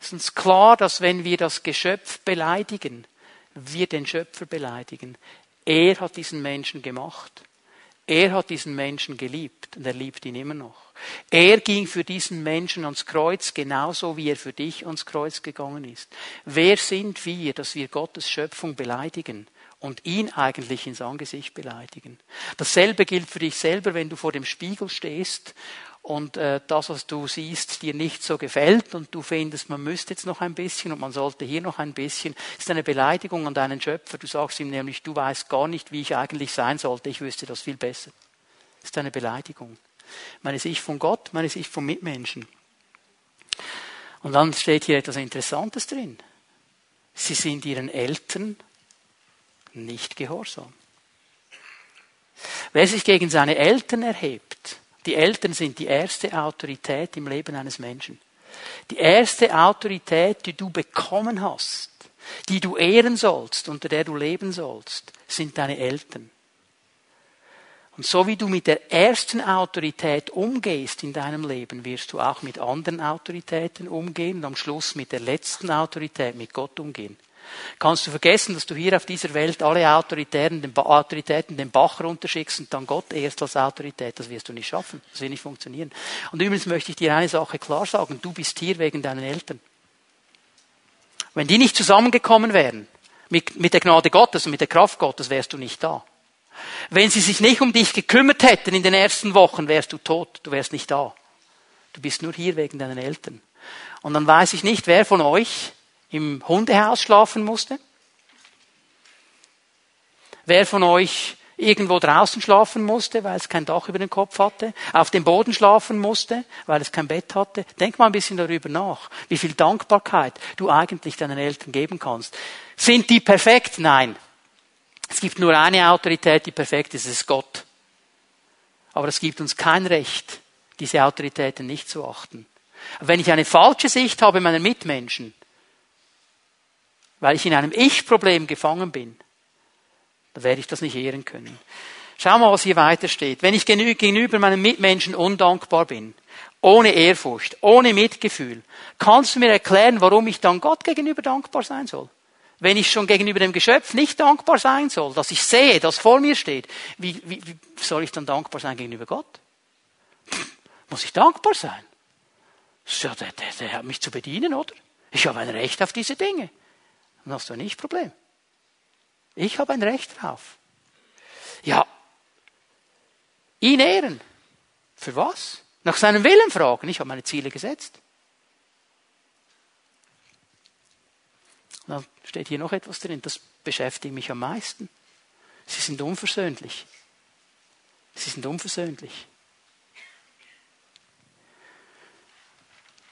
Ist uns klar, dass wenn wir das Geschöpf beleidigen, wir den Schöpfer beleidigen. Er hat diesen Menschen gemacht. Er hat diesen Menschen geliebt und er liebt ihn immer noch. Er ging für diesen Menschen ans Kreuz genauso wie er für dich ans Kreuz gegangen ist. Wer sind wir, dass wir Gottes Schöpfung beleidigen? und ihn eigentlich ins Angesicht beleidigen. Dasselbe gilt für dich selber, wenn du vor dem Spiegel stehst und äh, das, was du siehst, dir nicht so gefällt und du findest, man müsste jetzt noch ein bisschen und man sollte hier noch ein bisschen, ist eine Beleidigung an deinen Schöpfer. Du sagst ihm nämlich, du weißt gar nicht, wie ich eigentlich sein sollte, ich wüsste das viel besser. Ist eine Beleidigung. Meine Sicht von Gott, meine Sicht von Mitmenschen. Und dann steht hier etwas Interessantes drin. Sie sind ihren Eltern nicht gehorsam. Wer sich gegen seine Eltern erhebt, die Eltern sind die erste Autorität im Leben eines Menschen. Die erste Autorität, die du bekommen hast, die du ehren sollst, unter der du leben sollst, sind deine Eltern. Und so wie du mit der ersten Autorität umgehst in deinem Leben, wirst du auch mit anderen Autoritäten umgehen und am Schluss mit der letzten Autorität, mit Gott umgehen. Kannst du vergessen, dass du hier auf dieser Welt alle Autoritäten den, Autoritäten den Bach runterschickst und dann Gott erst als Autorität? Das wirst du nicht schaffen. Das wird nicht funktionieren. Und übrigens möchte ich dir eine Sache klar sagen. Du bist hier wegen deinen Eltern. Wenn die nicht zusammengekommen wären, mit, mit der Gnade Gottes und mit der Kraft Gottes, wärst du nicht da. Wenn sie sich nicht um dich gekümmert hätten in den ersten Wochen, wärst du tot. Du wärst nicht da. Du bist nur hier wegen deinen Eltern. Und dann weiß ich nicht, wer von euch im Hundehaus schlafen musste? Wer von euch irgendwo draußen schlafen musste, weil es kein Dach über den Kopf hatte, auf dem Boden schlafen musste, weil es kein Bett hatte. Denk mal ein bisschen darüber nach, wie viel Dankbarkeit du eigentlich deinen Eltern geben kannst. Sind die perfekt? Nein. Es gibt nur eine Autorität, die perfekt ist, es ist Gott. Aber es gibt uns kein Recht, diese Autoritäten nicht zu achten. Wenn ich eine falsche Sicht habe meiner Mitmenschen, weil ich in einem Ich-Problem gefangen bin, dann werde ich das nicht ehren können. Schau mal, was hier weiter steht. Wenn ich gegenüber meinen Mitmenschen undankbar bin, ohne Ehrfurcht, ohne Mitgefühl, kannst du mir erklären, warum ich dann Gott gegenüber dankbar sein soll? Wenn ich schon gegenüber dem Geschöpf nicht dankbar sein soll, dass ich sehe, dass vor mir steht, wie, wie, wie soll ich dann dankbar sein gegenüber Gott? Muss ich dankbar sein? Ja, der, der, der hat mich zu bedienen, oder? Ich habe ein Recht auf diese Dinge. Dann hast du ein Ich-Problem. Ich habe ein Recht drauf. Ja, ihn ehren. Für was? Nach seinem Willen fragen. Ich habe meine Ziele gesetzt. dann steht hier noch etwas drin, das beschäftigt mich am meisten. Sie sind unversöhnlich. Sie sind unversöhnlich.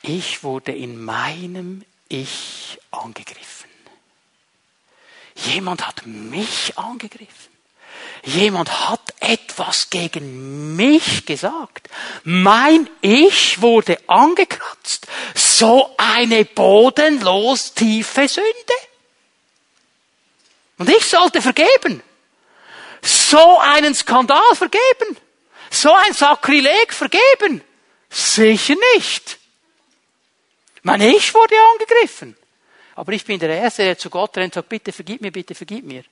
Ich wurde in meinem Ich angegriffen. Jemand hat mich angegriffen. Jemand hat etwas gegen mich gesagt. Mein Ich wurde angekratzt. So eine bodenlos tiefe Sünde. Und ich sollte vergeben. So einen Skandal vergeben. So ein Sakrileg vergeben. Sicher nicht. Mein Ich wurde angegriffen. Aber ich bin der Erste, der zu Gott rennt und sagt, bitte vergib mir, bitte vergib mir.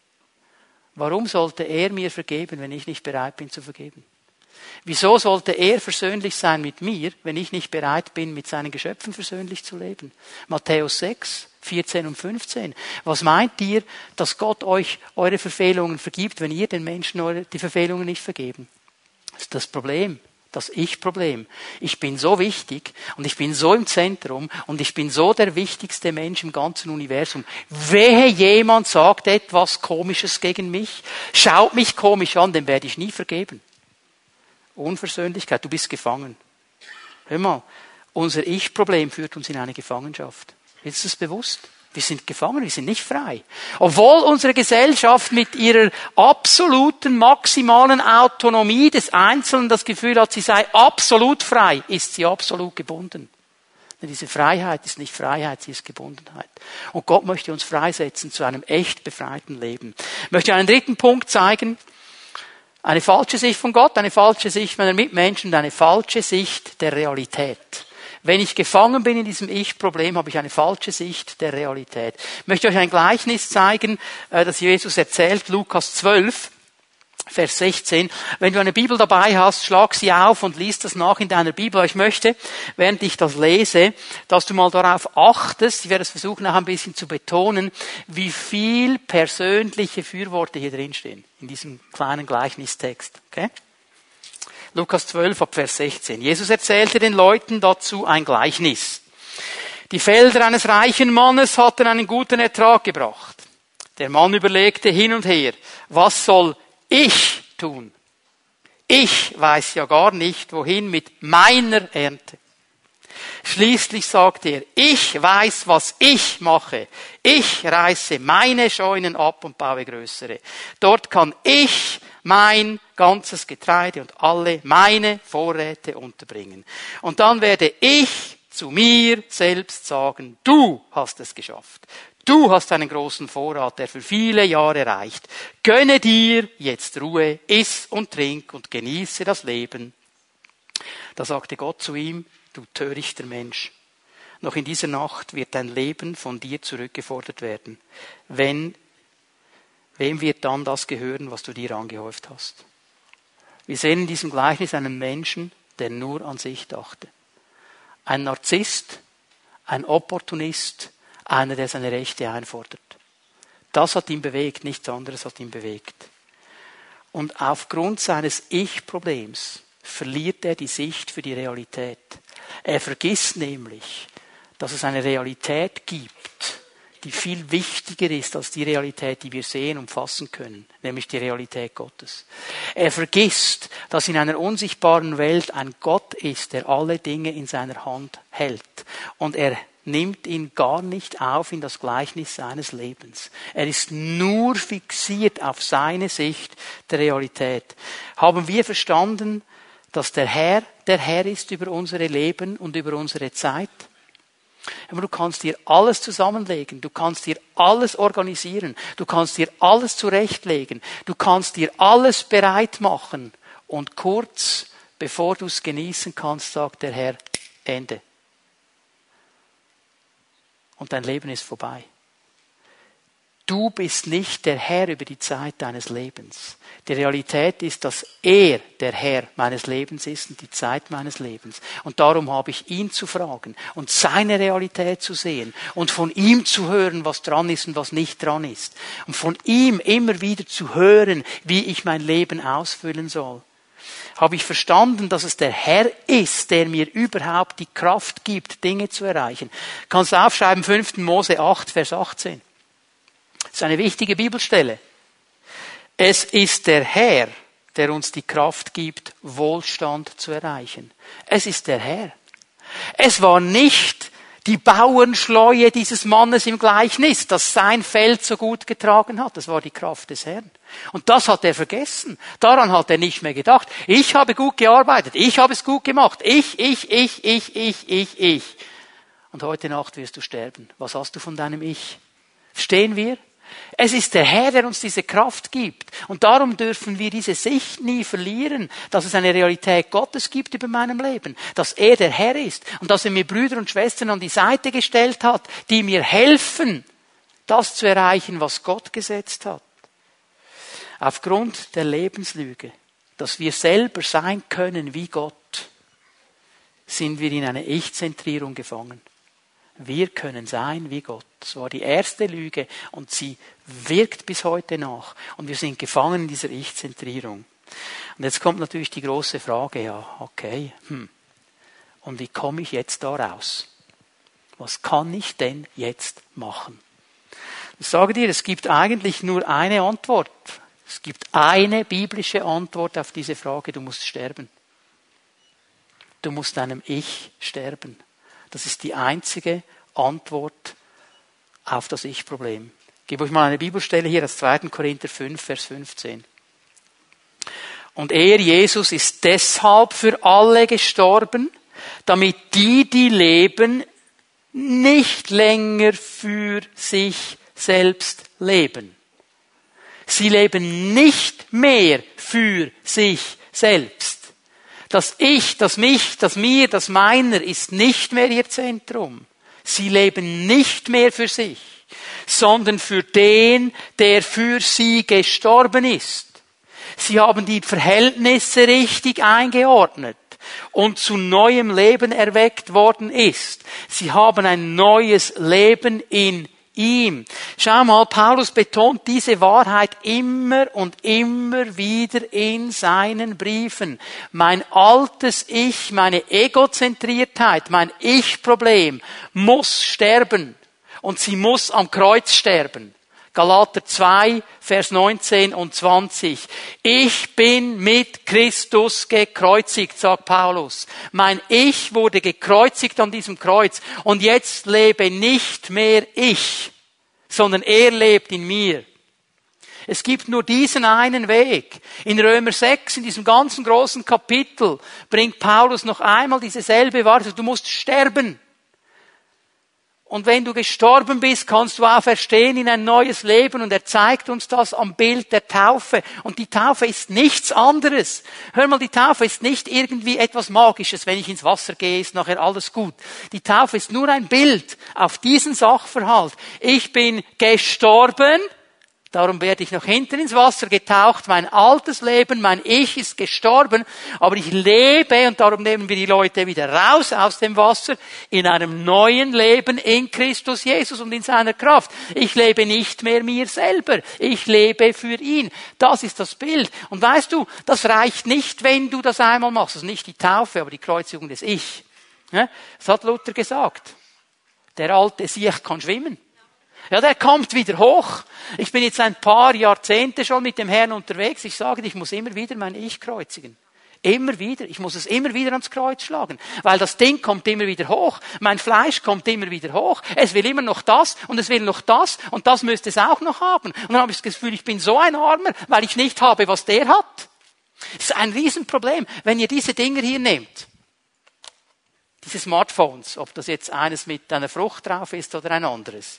Warum sollte er mir vergeben, wenn ich nicht bereit bin zu vergeben? Wieso sollte er versöhnlich sein mit mir, wenn ich nicht bereit bin, mit seinen Geschöpfen versöhnlich zu leben? Matthäus 6, 14 und 15. Was meint ihr, dass Gott euch eure Verfehlungen vergibt, wenn ihr den Menschen die Verfehlungen nicht vergeben? Das ist das Problem das Ich-Problem. Ich bin so wichtig und ich bin so im Zentrum und ich bin so der wichtigste Mensch im ganzen Universum. Wehe jemand sagt etwas Komisches gegen mich, schaut mich komisch an, dem werde ich nie vergeben. Unversöhnlichkeit, du bist gefangen. Hör mal, unser Ich-Problem führt uns in eine Gefangenschaft. Ist das bewusst? Wir sind gefangen, wir sind nicht frei. Obwohl unsere Gesellschaft mit ihrer absoluten, maximalen Autonomie des Einzelnen das Gefühl hat, sie sei absolut frei, ist sie absolut gebunden. Denn diese Freiheit ist nicht Freiheit, sie ist Gebundenheit. Und Gott möchte uns freisetzen zu einem echt befreiten Leben. Ich möchte einen dritten Punkt zeigen. Eine falsche Sicht von Gott, eine falsche Sicht meiner Mitmenschen und eine falsche Sicht der Realität. Wenn ich gefangen bin in diesem Ich-Problem, habe ich eine falsche Sicht der Realität. Ich möchte euch ein Gleichnis zeigen, äh, das Jesus erzählt, Lukas 12. Vers 16. Wenn du eine Bibel dabei hast, schlag sie auf und liest das nach in deiner Bibel. Ich möchte, während ich das lese, dass du mal darauf achtest, ich werde es versuchen auch ein bisschen zu betonen, wie viel persönliche Fürworte hier drinstehen, in diesem kleinen Gleichnistext. Okay? Lukas 12 ab Vers 16. Jesus erzählte den Leuten dazu ein Gleichnis. Die Felder eines reichen Mannes hatten einen guten Ertrag gebracht. Der Mann überlegte hin und her, was soll ich tun? Ich weiß ja gar nicht, wohin mit meiner Ernte. Schließlich sagte er, ich weiß, was ich mache. Ich reiße meine Scheunen ab und baue größere. Dort kann ich mein ganzes Getreide und alle meine Vorräte unterbringen. Und dann werde ich zu mir selbst sagen, du hast es geschafft. Du hast einen großen Vorrat, der für viele Jahre reicht. Gönne dir jetzt Ruhe, iss und trink und genieße das Leben. Da sagte Gott zu ihm, du törichter Mensch, noch in dieser Nacht wird dein Leben von dir zurückgefordert werden. Wenn Wem wird dann das gehören, was du dir angehäuft hast? Wir sehen in diesem Gleichnis einen Menschen, der nur an sich dachte. Ein Narzisst, ein Opportunist, einer, der seine Rechte einfordert. Das hat ihn bewegt, nichts anderes hat ihn bewegt. Und aufgrund seines Ich-Problems verliert er die Sicht für die Realität. Er vergisst nämlich, dass es eine Realität gibt, die viel wichtiger ist als die Realität, die wir sehen und fassen können, nämlich die Realität Gottes. Er vergisst, dass in einer unsichtbaren Welt ein Gott ist, der alle Dinge in seiner Hand hält. Und er nimmt ihn gar nicht auf in das Gleichnis seines Lebens. Er ist nur fixiert auf seine Sicht der Realität. Haben wir verstanden, dass der Herr der Herr ist über unsere Leben und über unsere Zeit? Aber du kannst dir alles zusammenlegen, du kannst dir alles organisieren, du kannst dir alles zurechtlegen, du kannst dir alles bereit machen. Und kurz bevor du es genießen kannst, sagt der Herr, Ende. Und dein Leben ist vorbei. Du bist nicht der Herr über die Zeit deines Lebens. Die Realität ist, dass er der Herr meines Lebens ist und die Zeit meines Lebens. Und darum habe ich ihn zu fragen und seine Realität zu sehen und von ihm zu hören, was dran ist und was nicht dran ist. Und von ihm immer wieder zu hören, wie ich mein Leben ausfüllen soll. Habe ich verstanden, dass es der Herr ist, der mir überhaupt die Kraft gibt, Dinge zu erreichen. Kannst aufschreiben, 5. Mose 8, Vers 18. Das ist eine wichtige Bibelstelle. Es ist der Herr, der uns die Kraft gibt, Wohlstand zu erreichen. Es ist der Herr. Es war nicht die Bauernschleue dieses Mannes im Gleichnis, das sein Feld so gut getragen hat. Das war die Kraft des Herrn. Und das hat er vergessen. Daran hat er nicht mehr gedacht. Ich habe gut gearbeitet. Ich habe es gut gemacht. Ich, ich, ich, ich, ich, ich, ich. Und heute Nacht wirst du sterben. Was hast du von deinem Ich? Stehen wir? Es ist der Herr, der uns diese Kraft gibt. Und darum dürfen wir diese Sicht nie verlieren, dass es eine Realität Gottes gibt über meinem Leben, dass er der Herr ist und dass er mir Brüder und Schwestern an die Seite gestellt hat, die mir helfen, das zu erreichen, was Gott gesetzt hat. Aufgrund der Lebenslüge, dass wir selber sein können wie Gott, sind wir in eine Ich-Zentrierung gefangen. Wir können sein wie Gott. Das war die erste Lüge und sie wirkt bis heute nach. Und wir sind gefangen in dieser Ich-Zentrierung. Und jetzt kommt natürlich die große Frage, ja, okay, hm, und wie komme ich jetzt da raus? Was kann ich denn jetzt machen? Ich sage dir, es gibt eigentlich nur eine Antwort. Es gibt eine biblische Antwort auf diese Frage. Du musst sterben. Du musst deinem Ich sterben. Das ist die einzige Antwort auf das Ich-Problem. Ich gebe euch mal eine Bibelstelle hier aus 2. Korinther 5, Vers 15. Und er, Jesus, ist deshalb für alle gestorben, damit die, die leben, nicht länger für sich selbst leben. Sie leben nicht mehr für sich selbst. Das Ich, das Mich, das Mir, das Meiner ist nicht mehr ihr Zentrum. Sie leben nicht mehr für sich, sondern für den, der für sie gestorben ist. Sie haben die Verhältnisse richtig eingeordnet und zu neuem Leben erweckt worden ist. Sie haben ein neues Leben in ihm. Schau mal, Paulus betont diese Wahrheit immer und immer wieder in seinen Briefen. Mein altes Ich, meine Egozentriertheit, mein Ich-Problem muss sterben. Und sie muss am Kreuz sterben. Galater 2, Vers 19 und 20. Ich bin mit Christus gekreuzigt, sagt Paulus. Mein Ich wurde gekreuzigt an diesem Kreuz und jetzt lebe nicht mehr ich, sondern er lebt in mir. Es gibt nur diesen einen Weg. In Römer 6, in diesem ganzen großen Kapitel, bringt Paulus noch einmal diese selbe Wahrheit. Du musst sterben. Und wenn du gestorben bist, kannst du auch verstehen in ein neues Leben. Und er zeigt uns das am Bild der Taufe. Und die Taufe ist nichts anderes. Hör mal, die Taufe ist nicht irgendwie etwas Magisches. Wenn ich ins Wasser gehe, ist nachher alles gut. Die Taufe ist nur ein Bild auf diesen Sachverhalt. Ich bin gestorben Darum werde ich noch hinten ins Wasser getaucht. Mein altes Leben, mein Ich ist gestorben, aber ich lebe und darum nehmen wir die Leute wieder raus aus dem Wasser in einem neuen Leben in Christus Jesus und in seiner Kraft. Ich lebe nicht mehr mir selber. Ich lebe für ihn. Das ist das Bild. Und weißt du, das reicht nicht, wenn du das einmal machst. Das ist nicht die Taufe, aber die Kreuzigung des Ich. Das hat Luther gesagt. Der alte Siech kann schwimmen. Ja, der kommt wieder hoch. Ich bin jetzt ein paar Jahrzehnte schon mit dem Herrn unterwegs. Ich sage, ich muss immer wieder mein Ich kreuzigen. Immer wieder. Ich muss es immer wieder ans Kreuz schlagen. Weil das Ding kommt immer wieder hoch. Mein Fleisch kommt immer wieder hoch. Es will immer noch das und es will noch das und das müsste es auch noch haben. Und dann habe ich das Gefühl, ich bin so ein Armer, weil ich nicht habe, was der hat. Das ist ein Riesenproblem, wenn ihr diese Dinger hier nehmt. Diese Smartphones, ob das jetzt eines mit einer Frucht drauf ist oder ein anderes.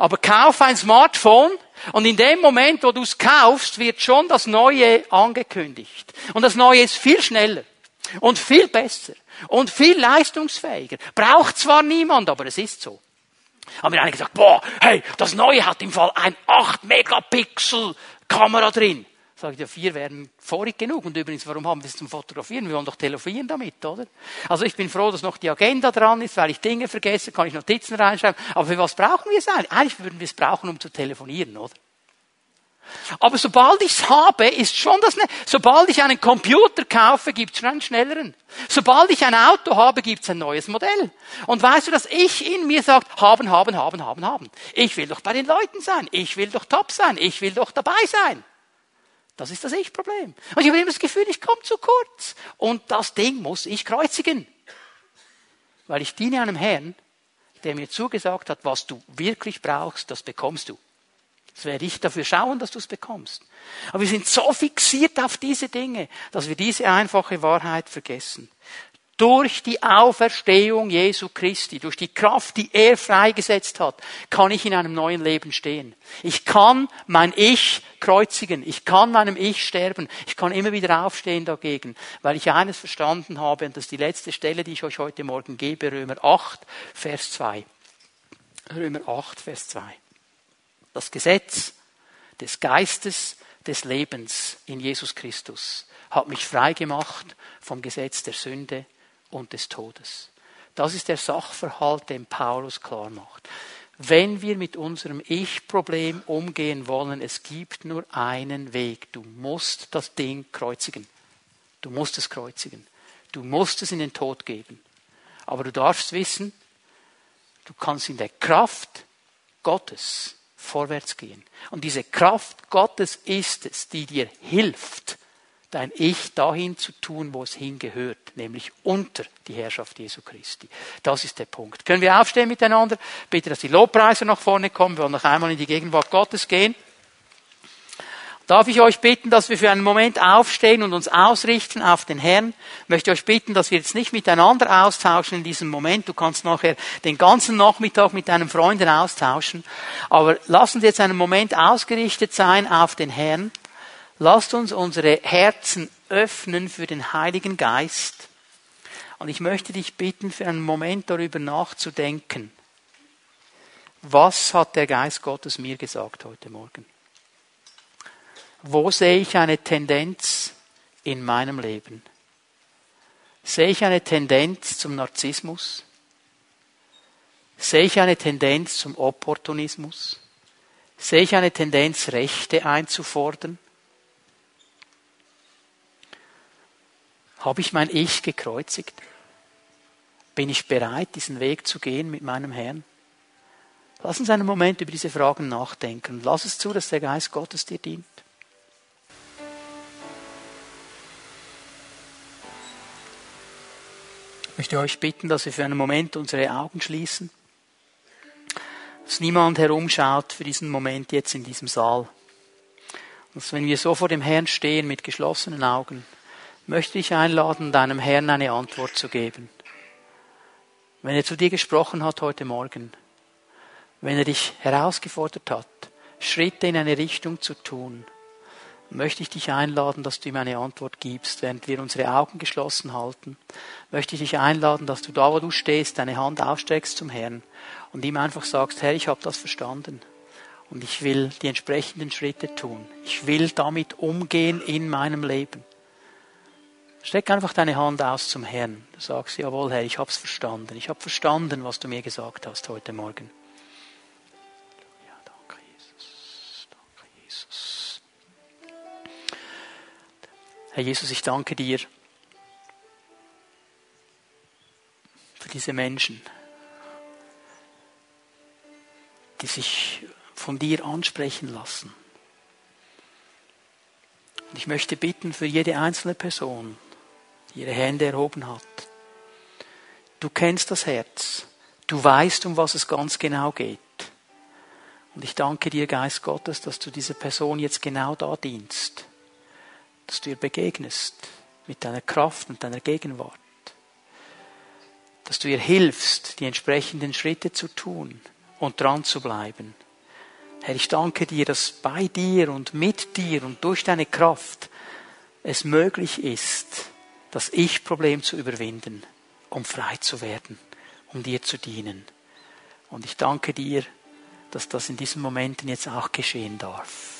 Aber kauf ein Smartphone und in dem Moment, wo du es kaufst, wird schon das Neue angekündigt. Und das Neue ist viel schneller und viel besser und viel leistungsfähiger. Braucht zwar niemand, aber es ist so. Haben mir einer gesagt, boah, hey, das Neue hat im Fall ein 8 Megapixel Kamera drin. Sag ich, ja, vier wären vorig genug. Und übrigens, warum haben wir es zum Fotografieren? Wir wollen doch telefonieren damit, oder? Also ich bin froh, dass noch die Agenda dran ist, weil ich Dinge vergesse, kann ich Notizen reinschreiben. Aber für was brauchen wir es eigentlich? Eigentlich würden wir es brauchen, um zu telefonieren, oder? Aber sobald ich es habe, ist schon das, ne sobald ich einen Computer kaufe, gibt es schon einen schnelleren. Sobald ich ein Auto habe, gibt es ein neues Modell. Und weißt du, dass ich in mir sagt, haben, haben, haben, haben, haben. Ich will doch bei den Leuten sein. Ich will doch top sein. Ich will doch dabei sein. Das ist das Ich-Problem. Und ich habe immer das Gefühl, ich komme zu kurz. Und das Ding muss ich kreuzigen. Weil ich diene einem Herrn, der mir zugesagt hat, was du wirklich brauchst, das bekommst du. Das werde ich dafür schauen, dass du es bekommst. Aber wir sind so fixiert auf diese Dinge, dass wir diese einfache Wahrheit vergessen durch die Auferstehung Jesu Christi, durch die Kraft, die er freigesetzt hat, kann ich in einem neuen Leben stehen. Ich kann mein Ich kreuzigen. Ich kann meinem Ich sterben. Ich kann immer wieder aufstehen dagegen, weil ich eines verstanden habe, und das ist die letzte Stelle, die ich euch heute Morgen gebe, Römer 8, Vers 2. Römer 8, Vers 2. Das Gesetz des Geistes des Lebens in Jesus Christus hat mich frei gemacht vom Gesetz der Sünde und des Todes. Das ist der Sachverhalt, den Paulus klar macht. wenn wir mit unserem Ich-Problem umgehen wollen, es gibt nur einen Weg. Du musst das Ding kreuzigen. Du musst es kreuzigen. Du musst es in den Tod geben. Aber du darfst wissen, du kannst in der Kraft Gottes vorwärts gehen. Und diese Kraft Gottes ist es, die dir hilft, dein Ich dahin zu tun, wo es hingehört, nämlich unter die Herrschaft Jesu Christi. Das ist der Punkt. Können wir aufstehen miteinander? Bitte, dass die Lobpreise nach vorne kommen. Wir wollen noch einmal in die Gegenwart Gottes gehen. Darf ich euch bitten, dass wir für einen Moment aufstehen und uns ausrichten auf den Herrn? Ich möchte euch bitten, dass wir jetzt nicht miteinander austauschen in diesem Moment. Du kannst nachher den ganzen Nachmittag mit deinen Freunden austauschen. Aber lassen Sie jetzt einen Moment ausgerichtet sein auf den Herrn. Lasst uns unsere Herzen öffnen für den Heiligen Geist. Und ich möchte dich bitten, für einen Moment darüber nachzudenken. Was hat der Geist Gottes mir gesagt heute Morgen? Wo sehe ich eine Tendenz in meinem Leben? Sehe ich eine Tendenz zum Narzissmus? Sehe ich eine Tendenz zum Opportunismus? Sehe ich eine Tendenz, Rechte einzufordern? Habe ich mein Ich gekreuzigt? Bin ich bereit, diesen Weg zu gehen mit meinem Herrn? Lass uns einen Moment über diese Fragen nachdenken. Lass es zu, dass der Geist Gottes dir dient. Ich möchte euch bitten, dass wir für einen Moment unsere Augen schließen. Dass niemand herumschaut für diesen Moment jetzt in diesem Saal. Dass wenn wir so vor dem Herrn stehen mit geschlossenen Augen, möchte ich einladen, deinem Herrn eine Antwort zu geben. Wenn er zu dir gesprochen hat heute Morgen, wenn er dich herausgefordert hat, Schritte in eine Richtung zu tun, möchte ich dich einladen, dass du ihm eine Antwort gibst, während wir unsere Augen geschlossen halten. Möchte ich dich einladen, dass du da, wo du stehst, deine Hand ausstreckst zum Herrn und ihm einfach sagst, Herr, ich habe das verstanden und ich will die entsprechenden Schritte tun. Ich will damit umgehen in meinem Leben. Streck einfach deine Hand aus zum Herrn. Du sagst, jawohl, Herr, ich hab's verstanden. Ich habe verstanden, was du mir gesagt hast heute Morgen. Ja, danke, Jesus. Danke, Jesus. Herr Jesus, ich danke dir für diese Menschen, die sich von dir ansprechen lassen. Und ich möchte bitten für jede einzelne Person, ihre Hände erhoben hat. Du kennst das Herz. Du weißt, um was es ganz genau geht. Und ich danke dir, Geist Gottes, dass du dieser Person jetzt genau da dienst. Dass du ihr begegnest mit deiner Kraft und deiner Gegenwart. Dass du ihr hilfst, die entsprechenden Schritte zu tun und dran zu bleiben. Herr, ich danke dir, dass bei dir und mit dir und durch deine Kraft es möglich ist, das Ich-Problem zu überwinden, um frei zu werden, um dir zu dienen. Und ich danke dir, dass das in diesen Momenten jetzt auch geschehen darf.